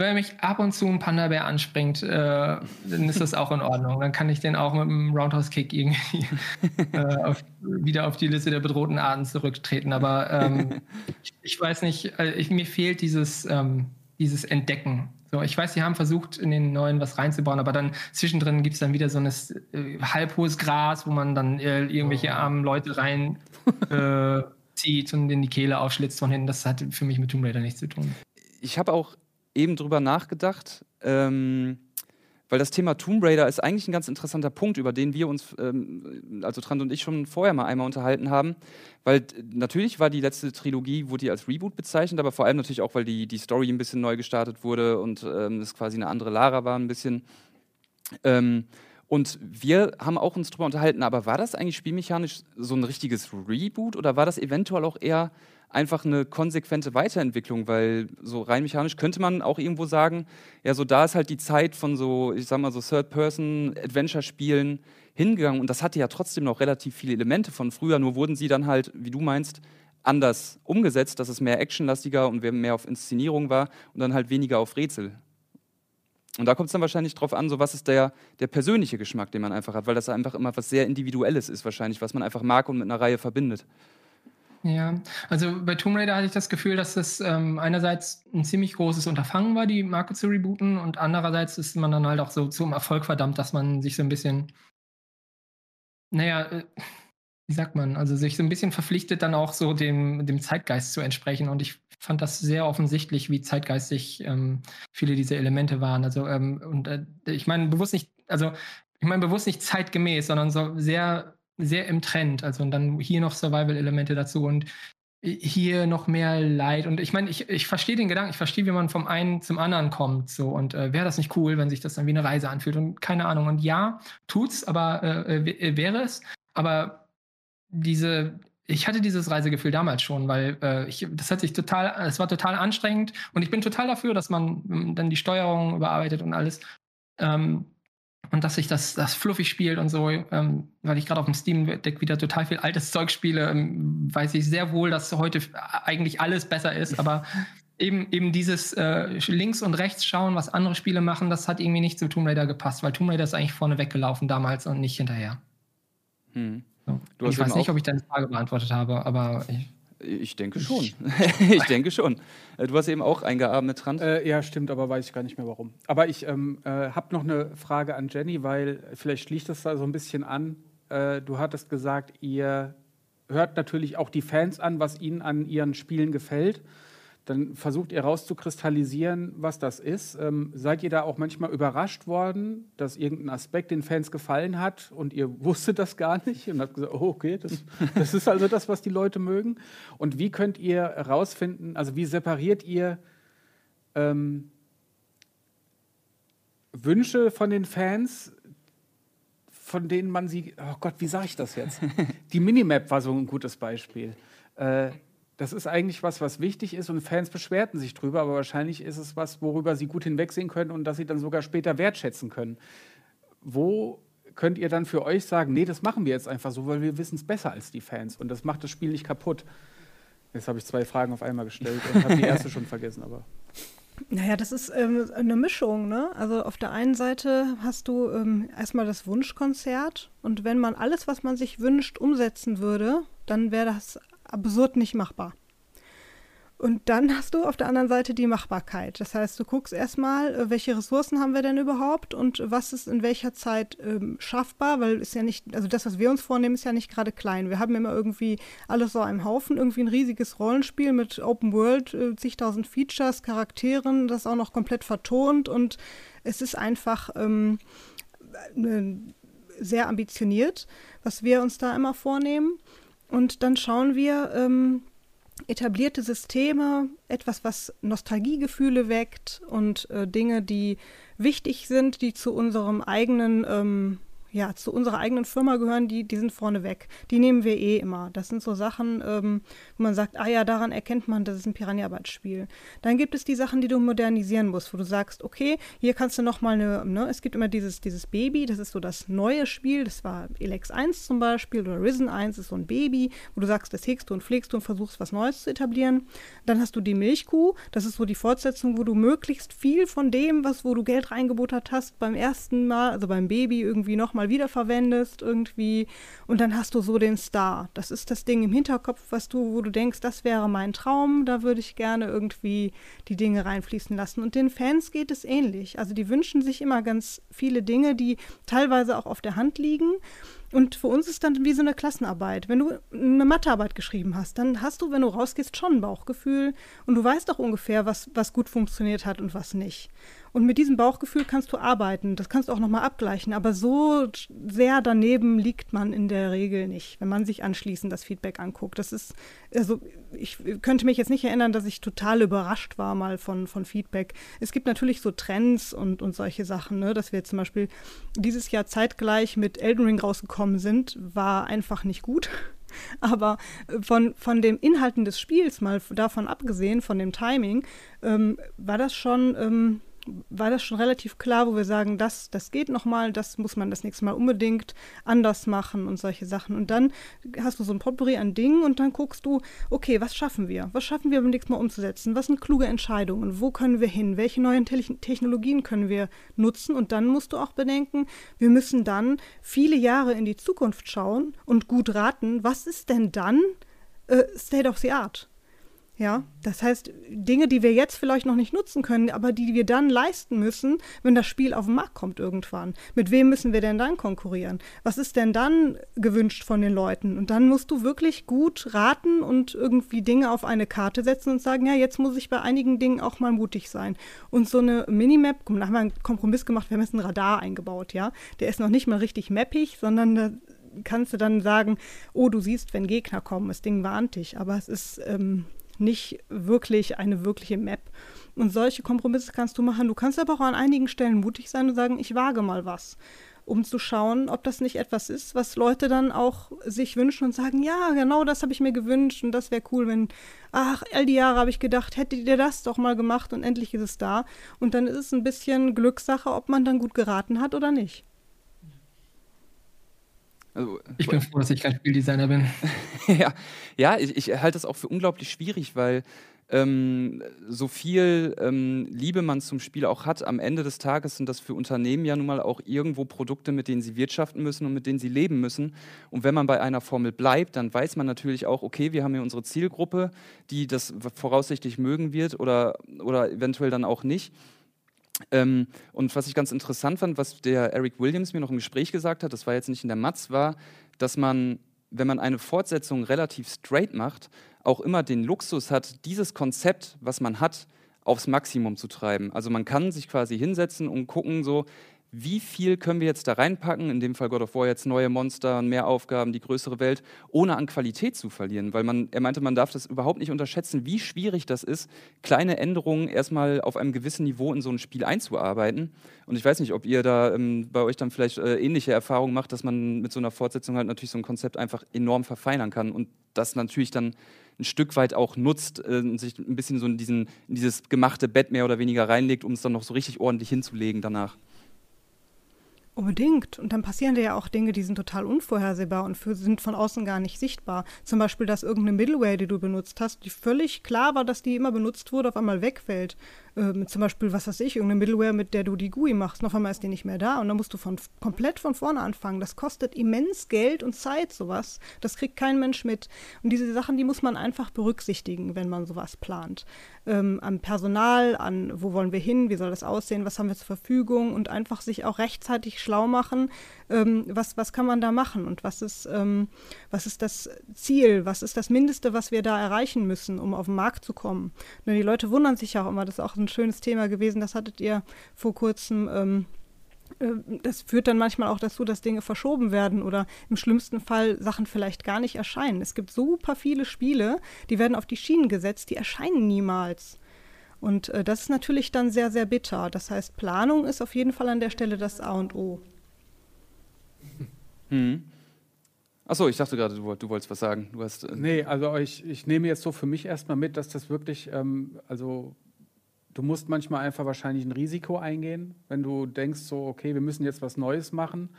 wenn mich ab und zu ein Panda-Bär anspringt, äh, dann ist das auch in Ordnung. Dann kann ich den auch mit einem Roundhouse-Kick irgendwie äh, auf, wieder auf die Liste der bedrohten Arten zurücktreten. Aber ähm, ich, ich, weiß nicht, äh, ich, mir fehlt dieses, ähm, dieses Entdecken. So, ich weiß, sie haben versucht, in den neuen was reinzubauen, aber dann zwischendrin gibt es dann wieder so ein äh, halbhohes Gras, wo man dann äh, irgendwelche oh. armen Leute rein äh, zieht und in die Kehle aufschlitzt von hinten. Das hat für mich mit Tomb Raider nichts zu tun. Ich habe auch eben drüber nachgedacht, ähm, weil das Thema Tomb Raider ist eigentlich ein ganz interessanter Punkt, über den wir uns, ähm, also Trant und ich, schon vorher mal einmal unterhalten haben. Weil natürlich war die letzte Trilogie, wurde die als Reboot bezeichnet, aber vor allem natürlich auch, weil die, die Story ein bisschen neu gestartet wurde und ähm, es quasi eine andere Lara war ein bisschen. Ähm, und wir haben auch uns drüber unterhalten, aber war das eigentlich spielmechanisch so ein richtiges Reboot oder war das eventuell auch eher einfach eine konsequente Weiterentwicklung, weil so rein mechanisch könnte man auch irgendwo sagen, ja, so da ist halt die Zeit von so, ich sag mal so Third-Person-Adventure-Spielen hingegangen und das hatte ja trotzdem noch relativ viele Elemente von früher, nur wurden sie dann halt, wie du meinst, anders umgesetzt, dass es mehr actionlastiger und mehr auf Inszenierung war und dann halt weniger auf Rätsel. Und da kommt es dann wahrscheinlich drauf an, so was ist der, der persönliche Geschmack, den man einfach hat, weil das einfach immer was sehr Individuelles ist, wahrscheinlich, was man einfach mag und mit einer Reihe verbindet. Ja, also bei Tomb Raider hatte ich das Gefühl, dass es ähm, einerseits ein ziemlich großes Unterfangen war, die Marke zu rebooten, und andererseits ist man dann halt auch so zum Erfolg verdammt, dass man sich so ein bisschen, naja, äh, wie sagt man, also sich so ein bisschen verpflichtet, dann auch so dem, dem Zeitgeist zu entsprechen. Und ich fand das sehr offensichtlich, wie zeitgeistig ähm, viele dieser Elemente waren. Also, ähm, und äh, ich meine bewusst nicht, also ich meine bewusst nicht zeitgemäß, sondern so sehr sehr im Trend. Also und dann hier noch Survival-Elemente dazu und hier noch mehr Leid. Und ich meine, ich, ich verstehe den Gedanken, ich verstehe, wie man vom einen zum anderen kommt. So und äh, wäre das nicht cool, wenn sich das dann wie eine Reise anfühlt und keine Ahnung. Und ja, tut's, aber äh, äh wäre es. Aber diese, ich hatte dieses Reisegefühl damals schon, weil äh, ich, das hat sich total, es war total anstrengend und ich bin total dafür, dass man ähm, dann die Steuerung überarbeitet und alles. Ähm, und dass sich das, das fluffig spielt und so, ähm, weil ich gerade auf dem Steam-Deck wieder total viel altes Zeug spiele, ähm, weiß ich sehr wohl, dass heute eigentlich alles besser ist, aber eben, eben dieses äh, links und rechts schauen, was andere Spiele machen, das hat irgendwie nicht zu Tomb Raider gepasst, weil Tomb Raider ist eigentlich vorne weggelaufen damals und nicht hinterher. Hm. So. ich weiß nicht, ob ich deine Frage beantwortet habe, aber ich ich denke schon. ich denke schon. Äh, du hast eben auch eingeatmet, Trant. Äh, ja, stimmt, aber weiß ich gar nicht mehr warum. Aber ich ähm, äh, habe noch eine Frage an Jenny, weil vielleicht schließt das da so ein bisschen an. Äh, du hattest gesagt, ihr hört natürlich auch die Fans an, was ihnen an ihren Spielen gefällt. Dann versucht ihr rauszukristallisieren, was das ist. Ähm, seid ihr da auch manchmal überrascht worden, dass irgendein Aspekt den Fans gefallen hat und ihr wusstet das gar nicht und habt gesagt, oh, okay, das, das ist also das, was die Leute mögen? Und wie könnt ihr herausfinden, also wie separiert ihr ähm, Wünsche von den Fans, von denen man sie, oh Gott, wie sage ich das jetzt? Die Minimap war so ein gutes Beispiel. Äh, das ist eigentlich was, was wichtig ist und Fans beschwerten sich drüber, aber wahrscheinlich ist es was, worüber sie gut hinwegsehen können und das sie dann sogar später wertschätzen können. Wo könnt ihr dann für euch sagen, nee, das machen wir jetzt einfach so, weil wir wissen es besser als die Fans und das macht das Spiel nicht kaputt? Jetzt habe ich zwei Fragen auf einmal gestellt und habe die erste schon vergessen, aber. Naja, das ist ähm, eine Mischung. Ne? Also auf der einen Seite hast du ähm, erstmal das Wunschkonzert und wenn man alles, was man sich wünscht, umsetzen würde, dann wäre das absurd nicht machbar. Und dann hast du auf der anderen Seite die Machbarkeit. Das heißt, du guckst erstmal, äh, welche Ressourcen haben wir denn überhaupt und was ist in welcher Zeit ähm, schaffbar, weil ist ja nicht, also das, was wir uns vornehmen, ist ja nicht gerade klein. Wir haben immer irgendwie alles so einem Haufen, irgendwie ein riesiges Rollenspiel mit Open World, äh, zigtausend Features, Charakteren, das auch noch komplett vertont und es ist einfach ähm, äh, sehr ambitioniert, was wir uns da immer vornehmen. Und dann schauen wir, ähm, etablierte Systeme, etwas, was Nostalgiegefühle weckt und äh, Dinge, die wichtig sind, die zu unserem eigenen ähm, ja, zu unserer eigenen Firma gehören, die, die sind vorneweg. Die nehmen wir eh immer. Das sind so Sachen, ähm, wo man sagt, ah ja, daran erkennt man, das ist ein Piranha-Bytes-Spiel. Dann gibt es die Sachen, die du modernisieren musst, wo du sagst, okay, hier kannst du noch mal eine, ne, es gibt immer dieses, dieses Baby, das ist so das neue Spiel, das war Elex 1 zum Beispiel oder Risen 1 ist so ein Baby, wo du sagst, das hegst du und pflegst du und versuchst was Neues zu etablieren. Dann hast du die Milchkuh, das ist so die Fortsetzung, wo du möglichst viel von dem, was, wo du Geld reingebuttert hast, beim ersten Mal, also beim Baby irgendwie noch mal mal wiederverwendest irgendwie und dann hast du so den Star. Das ist das Ding im Hinterkopf, was du, wo du denkst, das wäre mein Traum, da würde ich gerne irgendwie die Dinge reinfließen lassen. Und den Fans geht es ähnlich. Also die wünschen sich immer ganz viele Dinge, die teilweise auch auf der Hand liegen. Und für uns ist dann wie so eine Klassenarbeit. Wenn du eine Mathearbeit geschrieben hast, dann hast du, wenn du rausgehst, schon ein Bauchgefühl und du weißt auch ungefähr, was, was gut funktioniert hat und was nicht. Und mit diesem Bauchgefühl kannst du arbeiten. Das kannst du auch nochmal abgleichen. Aber so sehr daneben liegt man in der Regel nicht, wenn man sich anschließend das Feedback anguckt. Das ist, also ich könnte mich jetzt nicht erinnern, dass ich total überrascht war mal von, von Feedback. Es gibt natürlich so Trends und, und solche Sachen, ne? dass wir zum Beispiel dieses Jahr zeitgleich mit Elden Ring rausgekommen sind, war einfach nicht gut. Aber von, von den Inhalten des Spiels, mal davon abgesehen, von dem Timing, ähm, war das schon ähm, war das schon relativ klar, wo wir sagen, das, das geht nochmal, das muss man das nächste Mal unbedingt anders machen und solche Sachen. Und dann hast du so ein Potpourri an Dingen und dann guckst du, okay, was schaffen wir? Was schaffen wir beim nächsten Mal umzusetzen? Was sind kluge Entscheidungen? Wo können wir hin? Welche neuen Te Technologien können wir nutzen? Und dann musst du auch bedenken, wir müssen dann viele Jahre in die Zukunft schauen und gut raten, was ist denn dann äh, State of the Art? Ja, das heißt, Dinge, die wir jetzt vielleicht noch nicht nutzen können, aber die wir dann leisten müssen, wenn das Spiel auf den Markt kommt irgendwann. Mit wem müssen wir denn dann konkurrieren? Was ist denn dann gewünscht von den Leuten? Und dann musst du wirklich gut raten und irgendwie Dinge auf eine Karte setzen und sagen, ja, jetzt muss ich bei einigen Dingen auch mal mutig sein. Und so eine Minimap, da haben wir einen Kompromiss gemacht, wir haben jetzt ein Radar eingebaut, ja. Der ist noch nicht mal richtig mappig, sondern da kannst du dann sagen, oh, du siehst, wenn Gegner kommen, das Ding warnt dich. Aber es ist ähm, nicht wirklich eine wirkliche Map. Und solche Kompromisse kannst du machen. Du kannst aber auch an einigen Stellen mutig sein und sagen, ich wage mal was, um zu schauen, ob das nicht etwas ist, was Leute dann auch sich wünschen und sagen, ja, genau das habe ich mir gewünscht und das wäre cool, wenn, ach, all die Jahre habe ich gedacht, hättet ihr das doch mal gemacht und endlich ist es da. Und dann ist es ein bisschen Glückssache, ob man dann gut geraten hat oder nicht. Also, ich bin froh, dass ich kein Spieldesigner bin. ja, ja ich, ich halte das auch für unglaublich schwierig, weil ähm, so viel ähm, Liebe man zum Spiel auch hat, am Ende des Tages sind das für Unternehmen ja nun mal auch irgendwo Produkte, mit denen sie wirtschaften müssen und mit denen sie leben müssen. Und wenn man bei einer Formel bleibt, dann weiß man natürlich auch, okay, wir haben hier unsere Zielgruppe, die das voraussichtlich mögen wird oder, oder eventuell dann auch nicht. Ähm, und was ich ganz interessant fand, was der Eric Williams mir noch im Gespräch gesagt hat, das war jetzt nicht in der Matz, war, dass man, wenn man eine Fortsetzung relativ straight macht, auch immer den Luxus hat, dieses Konzept, was man hat, aufs Maximum zu treiben. Also man kann sich quasi hinsetzen und gucken, so, wie viel können wir jetzt da reinpacken, in dem Fall God of War jetzt neue Monster, mehr Aufgaben, die größere Welt, ohne an Qualität zu verlieren. Weil man, er meinte, man darf das überhaupt nicht unterschätzen, wie schwierig das ist, kleine Änderungen erstmal auf einem gewissen Niveau in so ein Spiel einzuarbeiten. Und ich weiß nicht, ob ihr da ähm, bei euch dann vielleicht äh, ähnliche Erfahrungen macht, dass man mit so einer Fortsetzung halt natürlich so ein Konzept einfach enorm verfeinern kann und das natürlich dann ein Stück weit auch nutzt äh, und sich ein bisschen so in, diesen, in dieses gemachte Bett mehr oder weniger reinlegt, um es dann noch so richtig ordentlich hinzulegen danach. Unbedingt. Und dann passieren dir ja auch Dinge, die sind total unvorhersehbar und für, sind von außen gar nicht sichtbar. Zum Beispiel, dass irgendeine Middleware, die du benutzt hast, die völlig klar war, dass die immer benutzt wurde, auf einmal wegfällt äh, zum Beispiel, was weiß ich, irgendeine Middleware, mit der du die GUI machst, auf einmal ist die nicht mehr da und dann musst du von, komplett von vorne anfangen. Das kostet immens Geld und Zeit, sowas. Das kriegt kein Mensch mit. Und diese Sachen, die muss man einfach berücksichtigen, wenn man sowas plant. Ähm, am Personal, an wo wollen wir hin, wie soll das aussehen, was haben wir zur Verfügung und einfach sich auch rechtzeitig schlau machen, ähm, was, was kann man da machen und was ist, ähm, was ist das Ziel, was ist das Mindeste, was wir da erreichen müssen, um auf den Markt zu kommen. Und die Leute wundern sich ja auch immer, das ist auch ein schönes Thema gewesen, das hattet ihr vor kurzem. Ähm, äh, das führt dann manchmal auch dazu, dass Dinge verschoben werden oder im schlimmsten Fall Sachen vielleicht gar nicht erscheinen. Es gibt super viele Spiele, die werden auf die Schienen gesetzt, die erscheinen niemals. Und äh, das ist natürlich dann sehr, sehr bitter. Das heißt, Planung ist auf jeden Fall an der Stelle das A und O. Hm. Achso, ich dachte gerade, du, du, wolltest was sagen. Du hast, äh nee, also ich, ich nehme jetzt so für mich erstmal mit, dass das wirklich, ähm, also du musst manchmal einfach wahrscheinlich ein Risiko eingehen. Wenn du denkst, so, okay, wir müssen jetzt was Neues machen,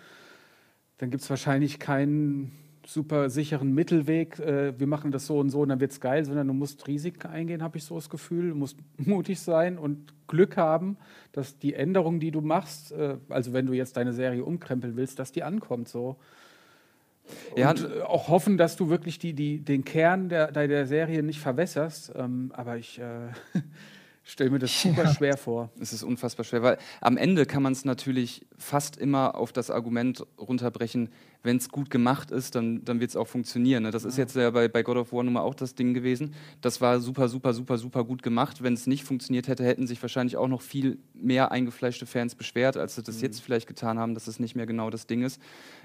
dann gibt es wahrscheinlich keinen super sicheren Mittelweg, äh, wir machen das so und so und dann wird es geil, sondern du musst Risiken eingehen, habe ich so das Gefühl. Du musst mutig sein und Glück haben, dass die Änderung, die du machst, äh, also wenn du jetzt deine Serie umkrempeln willst, dass die ankommt. So. Ja. Und äh, auch hoffen, dass du wirklich die, die, den Kern der, der Serie nicht verwässerst. Ähm, aber ich äh, stelle mir das super ja. schwer vor. Es ist unfassbar schwer, weil am Ende kann man es natürlich fast immer auf das Argument runterbrechen, wenn es gut gemacht ist, dann, dann wird es auch funktionieren. Ne? Das ja. ist jetzt ja bei, bei God of War nun mal auch das Ding gewesen. Das war super, super, super, super gut gemacht. Wenn es nicht funktioniert hätte, hätten sich wahrscheinlich auch noch viel mehr eingefleischte Fans beschwert, als sie das mhm. jetzt vielleicht getan haben, dass es nicht mehr genau das Ding ist.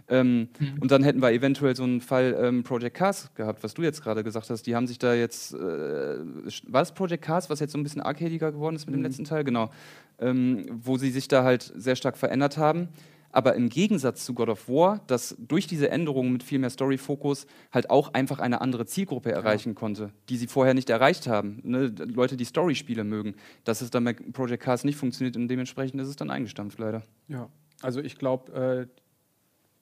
Ähm, mhm. Und dann hätten wir eventuell so einen Fall ähm, Project Cars gehabt, was du jetzt gerade gesagt hast. Die haben sich da jetzt, äh, war es Project Cars, was jetzt so ein bisschen arcadiger geworden ist mit mhm. dem letzten Teil? Genau. Ähm, wo sie sich da halt sehr stark verändert haben aber im Gegensatz zu God of War, das durch diese Änderungen mit viel mehr Story-Fokus halt auch einfach eine andere Zielgruppe erreichen ja. konnte, die sie vorher nicht erreicht haben. Ne? Leute, die Story-Spiele mögen. Dass es dann bei Project Cars nicht funktioniert und dementsprechend ist es dann eingestampft, leider. Ja, also ich glaube, äh,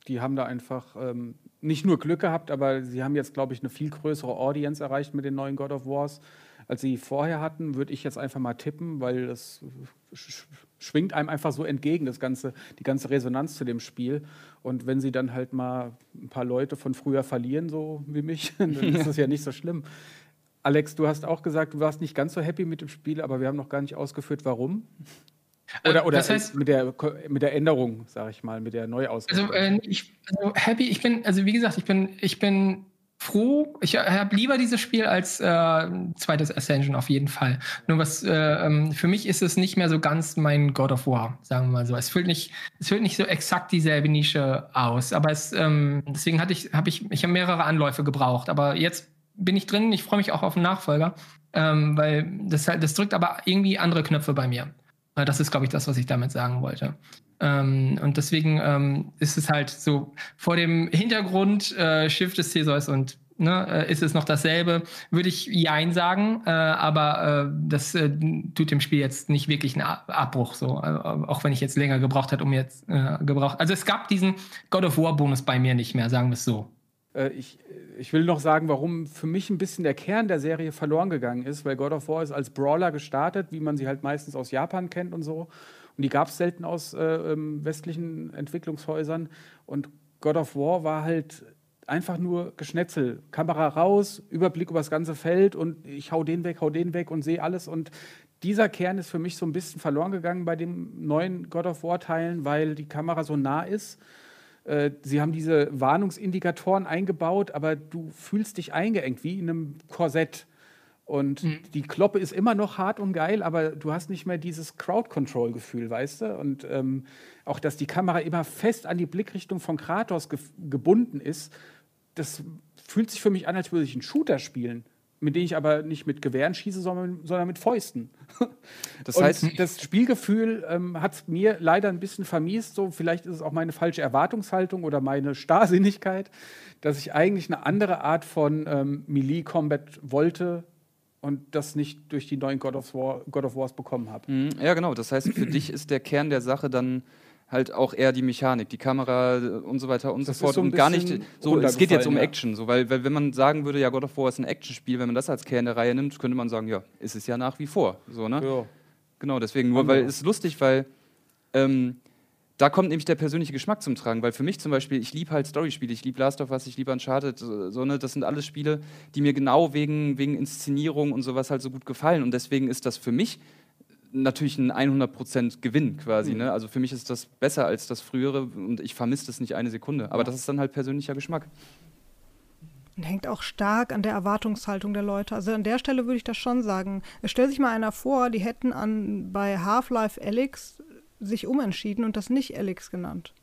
die haben da einfach ähm, nicht nur Glück gehabt, aber sie haben jetzt, glaube ich, eine viel größere Audience erreicht mit den neuen God of Wars als sie vorher hatten, würde ich jetzt einfach mal tippen, weil das schwingt einem einfach so entgegen, das ganze, die ganze Resonanz zu dem Spiel. Und wenn sie dann halt mal ein paar Leute von früher verlieren, so wie mich, dann ist das ja nicht so schlimm. Alex, du hast auch gesagt, du warst nicht ganz so happy mit dem Spiel, aber wir haben noch gar nicht ausgeführt, warum. Oder, äh, oder das heißt, mit, der, mit der Änderung, sage ich mal, mit der Neuausrichtung. Also, äh, ich, also happy, ich bin, also wie gesagt, ich bin, ich bin froh. Ich habe lieber dieses Spiel als äh, zweites Ascension auf jeden Fall. Nur was äh, ähm, für mich ist es nicht mehr so ganz mein God of War, sagen wir mal so. Es füllt nicht, es füllt nicht so exakt dieselbe Nische aus. Aber es, ähm, deswegen hatte ich, habe ich, ich habe mehrere Anläufe gebraucht. Aber jetzt bin ich drin. Ich freue mich auch auf den Nachfolger, ähm, weil das, das drückt aber irgendwie andere Knöpfe bei mir. Das ist, glaube ich, das, was ich damit sagen wollte. Ähm, und deswegen ähm, ist es halt so vor dem Hintergrund äh, Schiff des Theseus und ne, äh, ist es noch dasselbe, würde ich Jein sagen, äh, aber äh, das äh, tut dem Spiel jetzt nicht wirklich einen Abbruch, so, äh, auch wenn ich jetzt länger gebraucht hat, um jetzt gebraucht. Also es gab diesen God of War Bonus bei mir nicht mehr, sagen wir es so. Ich, ich will noch sagen, warum für mich ein bisschen der Kern der Serie verloren gegangen ist, weil God of War ist als Brawler gestartet, wie man sie halt meistens aus Japan kennt und so. Und die gab es selten aus äh, ähm, westlichen Entwicklungshäusern. Und God of War war halt einfach nur Geschnetzel. Kamera raus, Überblick über das ganze Feld und ich hau den weg, hau den weg und sehe alles. Und dieser Kern ist für mich so ein bisschen verloren gegangen bei den neuen God of War-Teilen, weil die Kamera so nah ist. Äh, sie haben diese Warnungsindikatoren eingebaut, aber du fühlst dich eingeengt wie in einem Korsett. Und mhm. die Kloppe ist immer noch hart und geil, aber du hast nicht mehr dieses Crowd-Control-Gefühl, weißt du? Und ähm, auch, dass die Kamera immer fest an die Blickrichtung von Kratos ge gebunden ist, das fühlt sich für mich an, als würde ich einen Shooter spielen mit denen ich aber nicht mit Gewehren schieße, sondern, sondern mit Fäusten. Das heißt, und das Spielgefühl ähm, hat es mir leider ein bisschen vermiest. So, vielleicht ist es auch meine falsche Erwartungshaltung oder meine Starrsinnigkeit, dass ich eigentlich eine andere Art von ähm, Melee-Combat wollte, und das nicht durch die neuen God of, War, God of Wars bekommen habe. Mhm, ja, genau. Das heißt, für dich ist der Kern der Sache dann halt auch eher die Mechanik, die Kamera äh, und so weiter und das so fort. So und gar nicht so, es geht jetzt um ja. Action, so, weil, weil wenn man sagen würde, ja, God of War ist ein Actionspiel, wenn man das als Kern der Reihe nimmt, könnte man sagen, ja, ist es ja nach wie vor. So, ne? Ja. Genau, deswegen, nur weil es ist lustig, weil ähm, da kommt nämlich der persönliche Geschmack zum Tragen, weil für mich zum Beispiel, ich liebe halt Storyspiele, ich liebe Last of Us, ich liebe Uncharted, so, ne, das sind alles Spiele, die mir genau wegen, wegen Inszenierung und sowas halt so gut gefallen und deswegen ist das für mich natürlich ein 100% Gewinn quasi. Mhm. Ne? Also für mich ist das besser als das frühere und ich vermisse das nicht eine Sekunde. Aber ja. das ist dann halt persönlicher Geschmack. Und hängt auch stark an der Erwartungshaltung der Leute. Also an der Stelle würde ich das schon sagen. Es stellt sich mal einer vor, die hätten an, bei Half-Life Alyx sich umentschieden und das nicht Alyx genannt.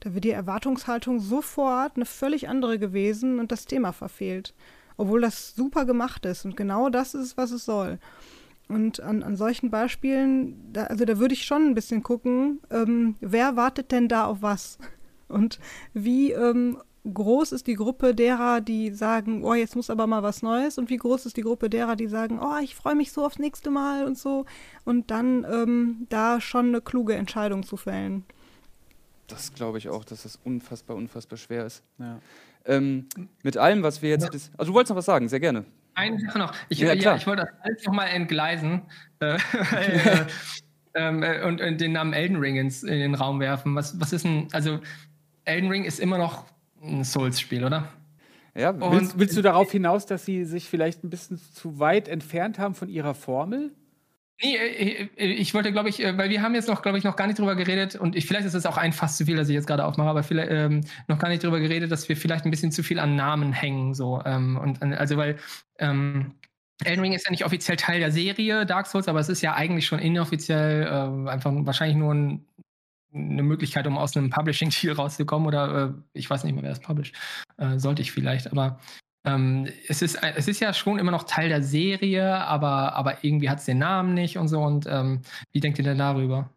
Da wäre die Erwartungshaltung sofort eine völlig andere gewesen und das Thema verfehlt. Obwohl das super gemacht ist und genau das ist, was es soll. Und an, an solchen Beispielen, da, also da würde ich schon ein bisschen gucken, ähm, wer wartet denn da auf was? Und wie ähm, groß ist die Gruppe derer, die sagen, oh, jetzt muss aber mal was Neues? Und wie groß ist die Gruppe derer, die sagen, oh, ich freue mich so aufs nächste Mal und so? Und dann ähm, da schon eine kluge Entscheidung zu fällen. Das glaube ich auch, dass das unfassbar, unfassbar schwer ist. Ja. Ähm, mit allem, was wir jetzt. Ja. Also, du wolltest noch was sagen, sehr gerne. Eine Sache noch. Ich, ja, ja, ich wollte das alles nochmal entgleisen äh, äh, ähm, äh, und, und, den Namen Elden Ring ins, in den Raum werfen. Was, was ist ein. Also, Elden Ring ist immer noch ein Souls-Spiel, oder? Ja, willst, willst, du darauf hinaus, dass sie sich vielleicht ein bisschen zu weit entfernt haben von ihrer Formel? Nee, äh, äh, ich wollte, glaube ich, äh, weil wir haben jetzt noch, glaube ich, noch gar nicht drüber geredet und ich, vielleicht ist es auch ein fast zu viel, dass ich jetzt gerade aufmache, aber vielleicht ähm, noch gar nicht drüber geredet, dass wir vielleicht ein bisschen zu viel an Namen hängen, so ähm, und also weil ähm, Elden Ring ist ja nicht offiziell Teil der Serie Dark Souls, aber es ist ja eigentlich schon inoffiziell äh, einfach wahrscheinlich nur ein, eine Möglichkeit, um aus einem Publishing-Deal rauszukommen oder äh, ich weiß nicht mehr, wer das published. Äh, sollte ich vielleicht, aber ähm, es, ist, es ist ja schon immer noch Teil der Serie, aber, aber irgendwie hat es den Namen nicht und so. Und ähm, wie denkt ihr denn darüber?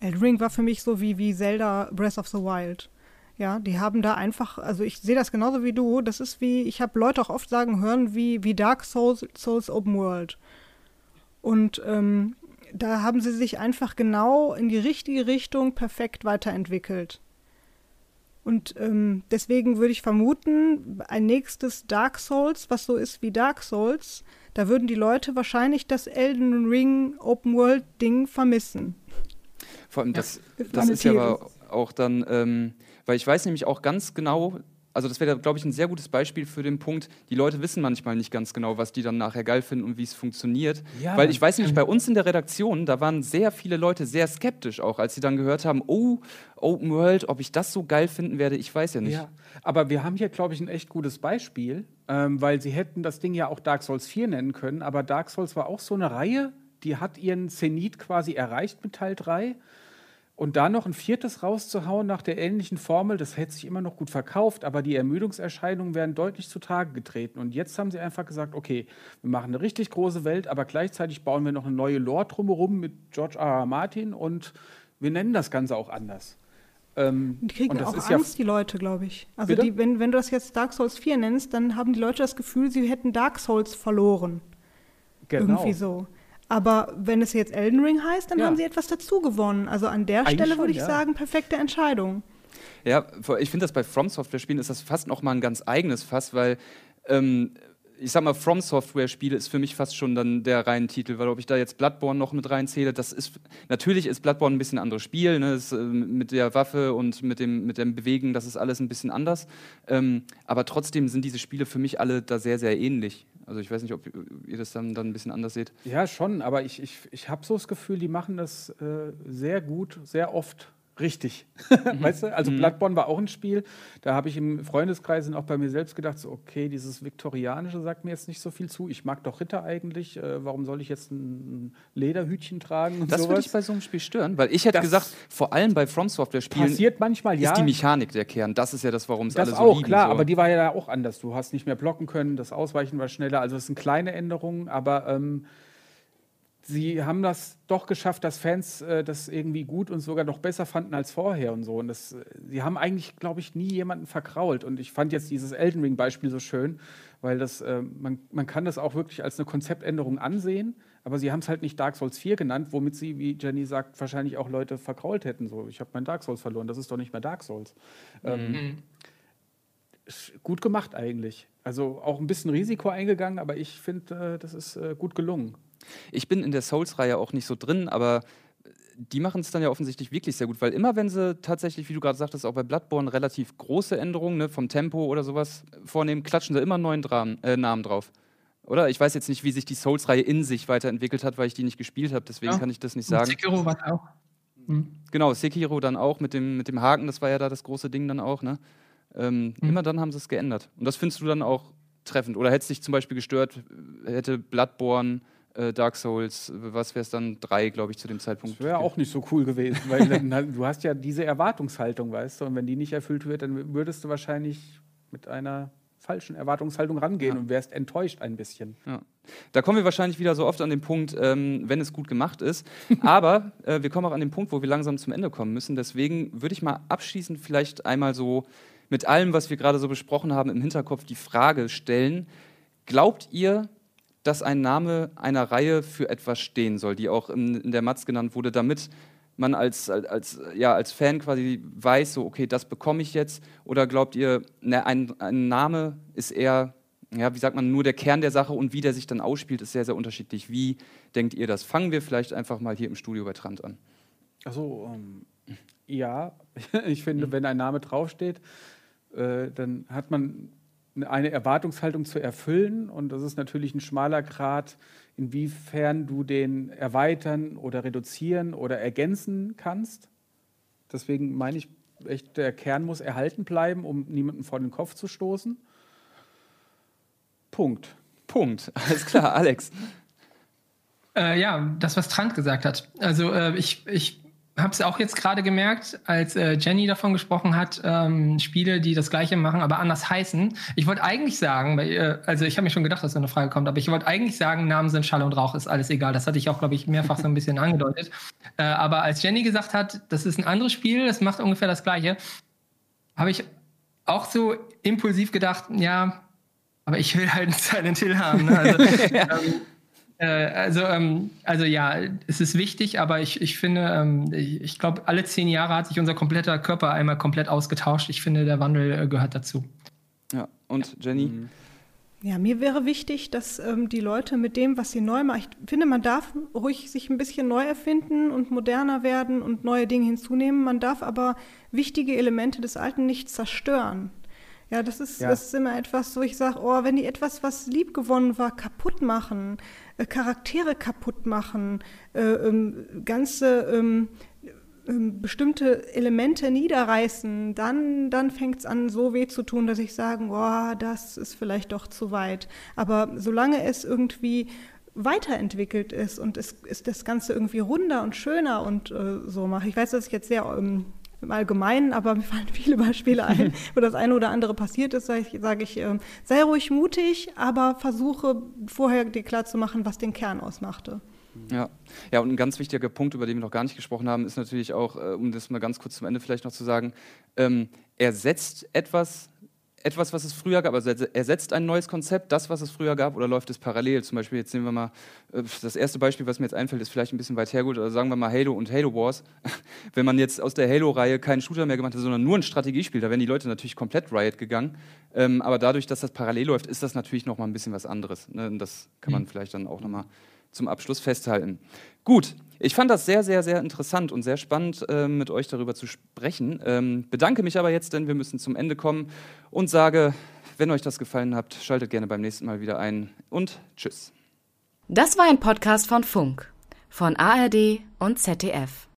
Elden Ring war für mich so wie, wie Zelda Breath of the Wild. Ja, die haben da einfach, also ich sehe das genauso wie du. Das ist wie, ich habe Leute auch oft sagen hören, wie, wie Dark Souls, Souls Open World. Und ähm, da haben sie sich einfach genau in die richtige Richtung perfekt weiterentwickelt. Und ähm, deswegen würde ich vermuten, ein nächstes Dark Souls, was so ist wie Dark Souls, da würden die Leute wahrscheinlich das Elden Ring Open World Ding vermissen. Vor allem, das, ja, das ist ja aber auch dann, ähm, weil ich weiß nämlich auch ganz genau, also das wäre, glaube ich, ein sehr gutes Beispiel für den Punkt, die Leute wissen manchmal nicht ganz genau, was die dann nachher geil finden und wie es funktioniert. Ja. Weil ich weiß nicht, bei uns in der Redaktion, da waren sehr viele Leute sehr skeptisch auch, als sie dann gehört haben, oh, Open World, ob ich das so geil finden werde, ich weiß ja nicht. Ja, aber wir haben hier, glaube ich, ein echt gutes Beispiel, ähm, weil sie hätten das Ding ja auch Dark Souls 4 nennen können, aber Dark Souls war auch so eine Reihe, die hat ihren Zenit quasi erreicht mit Teil 3 und da noch ein viertes rauszuhauen nach der ähnlichen Formel, das hätte sich immer noch gut verkauft, aber die Ermüdungserscheinungen wären deutlich zutage getreten. Und jetzt haben sie einfach gesagt, okay, wir machen eine richtig große Welt, aber gleichzeitig bauen wir noch eine neue Lore drumherum mit George R. R. Martin und wir nennen das Ganze auch anders. Ähm, die kriegen auch Angst, ja die Leute, glaube ich. Also die, wenn, wenn du das jetzt Dark Souls 4 nennst, dann haben die Leute das Gefühl, sie hätten Dark Souls verloren. Genau. Irgendwie so. Aber wenn es jetzt Elden Ring heißt, dann ja. haben sie etwas dazu gewonnen. Also an der Eigentlich Stelle würde ich ja. sagen, perfekte Entscheidung. Ja, ich finde das bei From Software Spielen ist das fast noch mal ein ganz eigenes Fass, weil ähm, ich sag mal, From Software Spiele ist für mich fast schon dann der reine Titel, weil ob ich da jetzt Bloodborne noch mit reinzähle, das ist natürlich ist Bloodborne ein bisschen ein anderes Spiel, ne? das, äh, mit der Waffe und mit dem, mit dem Bewegen, das ist alles ein bisschen anders. Ähm, aber trotzdem sind diese Spiele für mich alle da sehr, sehr ähnlich. Also ich weiß nicht, ob ihr das dann, dann ein bisschen anders seht. Ja, schon, aber ich, ich, ich habe so das Gefühl, die machen das äh, sehr gut, sehr oft richtig. weißt du? Also mhm. Bloodborne war auch ein Spiel, da habe ich im Freundeskreis und auch bei mir selbst gedacht, so, okay, dieses Viktorianische sagt mir jetzt nicht so viel zu. Ich mag doch Ritter eigentlich. Äh, warum soll ich jetzt ein Lederhütchen tragen? Und das würde ich bei so einem Spiel stören, weil ich hätte das gesagt, vor allem bei From Software Spielen passiert manchmal, ja. ist die Mechanik der Kern. Das ist ja das, warum es alle so auch, lieben. klar, so. aber die war ja auch anders. Du hast nicht mehr blocken können, das Ausweichen war schneller. Also es sind kleine Änderungen, aber ähm, sie haben das doch geschafft, dass Fans äh, das irgendwie gut und sogar noch besser fanden als vorher und so. Und das, äh, sie haben eigentlich, glaube ich, nie jemanden verkrault. Und ich fand jetzt dieses Elden Ring-Beispiel so schön, weil das, äh, man, man kann das auch wirklich als eine Konzeptänderung ansehen, aber sie haben es halt nicht Dark Souls 4 genannt, womit sie, wie Jenny sagt, wahrscheinlich auch Leute verkrault hätten. So, ich habe mein Dark Souls verloren, das ist doch nicht mehr Dark Souls. Ähm, mhm. Ähm, gut gemacht eigentlich. Also auch ein bisschen Risiko eingegangen, aber ich finde, äh, das ist äh, gut gelungen. Ich bin in der Souls-Reihe auch nicht so drin, aber die machen es dann ja offensichtlich wirklich sehr gut, weil immer wenn sie tatsächlich, wie du gerade sagtest, auch bei Bloodborne relativ große Änderungen ne, vom Tempo oder sowas vornehmen, klatschen sie immer einen neuen Dram äh, Namen drauf. Oder? Ich weiß jetzt nicht, wie sich die Souls-Reihe in sich weiterentwickelt hat, weil ich die nicht gespielt habe, deswegen ja. kann ich das nicht sagen. Sekiro war auch. Mhm. Genau, Sekiro dann auch mit dem, mit dem Haken, das war ja da das große Ding dann auch. Ne? Ähm, mhm. Immer dann haben sie es geändert. Und das findest du dann auch treffend. Oder hätte es dich zum Beispiel gestört, hätte Bloodborne äh, Dark Souls, was wäre es dann? Drei, glaube ich, zu dem Zeitpunkt. Das wäre auch nicht so cool gewesen, weil dann, du hast ja diese Erwartungshaltung, weißt du, und wenn die nicht erfüllt wird, dann würdest du wahrscheinlich mit einer falschen Erwartungshaltung rangehen ja. und wärst enttäuscht ein bisschen. Ja. Da kommen wir wahrscheinlich wieder so oft an den Punkt, ähm, wenn es gut gemacht ist. Aber äh, wir kommen auch an den Punkt, wo wir langsam zum Ende kommen müssen. Deswegen würde ich mal abschließend vielleicht einmal so mit allem, was wir gerade so besprochen haben, im Hinterkopf die Frage stellen: Glaubt ihr, dass ein Name einer Reihe für etwas stehen soll, die auch in, in der Matz genannt wurde, damit man als, als, ja, als Fan quasi weiß, so, okay, das bekomme ich jetzt? Oder glaubt ihr, ne, ein, ein Name ist eher, ja, wie sagt man, nur der Kern der Sache und wie der sich dann ausspielt, ist sehr, sehr unterschiedlich. Wie denkt ihr das? Fangen wir vielleicht einfach mal hier im Studio bei Trant an. Also ähm, ja, ich finde, mhm. wenn ein Name draufsteht, äh, dann hat man eine Erwartungshaltung zu erfüllen. Und das ist natürlich ein schmaler Grad, inwiefern du den erweitern oder reduzieren oder ergänzen kannst. Deswegen meine ich echt, der Kern muss erhalten bleiben, um niemanden vor den Kopf zu stoßen. Punkt. Punkt. Alles klar, Alex. Äh, ja, das, was Trant gesagt hat. Also äh, ich, ich habe es auch jetzt gerade gemerkt, als äh, Jenny davon gesprochen hat, ähm, Spiele, die das Gleiche machen, aber anders heißen. Ich wollte eigentlich sagen, weil, äh, also ich habe mir schon gedacht, dass so eine Frage kommt, aber ich wollte eigentlich sagen, Namen sind Schall und Rauch, ist alles egal. Das hatte ich auch, glaube ich, mehrfach so ein bisschen angedeutet. Äh, aber als Jenny gesagt hat, das ist ein anderes Spiel, das macht ungefähr das Gleiche, habe ich auch so impulsiv gedacht, ja, aber ich will halt Silent Hill haben. Ne? Also, ähm, äh, also, ähm, also ja, es ist wichtig, aber ich, ich finde, ähm, ich, ich glaube, alle zehn Jahre hat sich unser kompletter Körper einmal komplett ausgetauscht. Ich finde, der Wandel äh, gehört dazu. Ja, und Jenny? Mhm. Ja, mir wäre wichtig, dass ähm, die Leute mit dem, was sie neu machen, ich finde, man darf ruhig sich ein bisschen neu erfinden und moderner werden und neue Dinge hinzunehmen. Man darf aber wichtige Elemente des Alten nicht zerstören. Ja, das ist, ja. das ist immer etwas, wo ich sage, oh, wenn die etwas, was liebgewonnen war, kaputt machen, äh, Charaktere kaputt machen, äh, ähm, ganze ähm, ähm, bestimmte Elemente niederreißen, dann, dann fängt es an, so weh zu tun, dass ich sage, oh, das ist vielleicht doch zu weit. Aber solange es irgendwie weiterentwickelt ist und es ist das Ganze irgendwie runder und schöner und äh, so mache. Ich weiß, dass ich jetzt sehr ähm, im Allgemeinen, aber mir fallen viele Beispiele ein, wo das eine oder andere passiert ist, sage ich, sag ich äh, sei ruhig mutig, aber versuche vorher dir klar zu machen, was den Kern ausmachte. Ja. ja, und ein ganz wichtiger Punkt, über den wir noch gar nicht gesprochen haben, ist natürlich auch, äh, um das mal ganz kurz zum Ende vielleicht noch zu sagen, ähm, er setzt etwas etwas, was es früher gab, also ersetzt ein neues Konzept, das, was es früher gab, oder läuft es parallel? Zum Beispiel, jetzt nehmen wir mal, äh, das erste Beispiel, was mir jetzt einfällt, ist vielleicht ein bisschen weit hergeholt, also sagen wir mal Halo und Halo Wars. Wenn man jetzt aus der Halo-Reihe keinen Shooter mehr gemacht hat, sondern nur ein Strategiespiel, da wären die Leute natürlich komplett Riot gegangen. Ähm, aber dadurch, dass das parallel läuft, ist das natürlich nochmal ein bisschen was anderes. Ne? Das kann man mhm. vielleicht dann auch nochmal zum Abschluss festhalten. Gut, ich fand das sehr, sehr, sehr interessant und sehr spannend, äh, mit euch darüber zu sprechen. Ähm, bedanke mich aber jetzt, denn wir müssen zum Ende kommen und sage, wenn euch das gefallen hat, schaltet gerne beim nächsten Mal wieder ein und tschüss. Das war ein Podcast von Funk, von ARD und ZDF.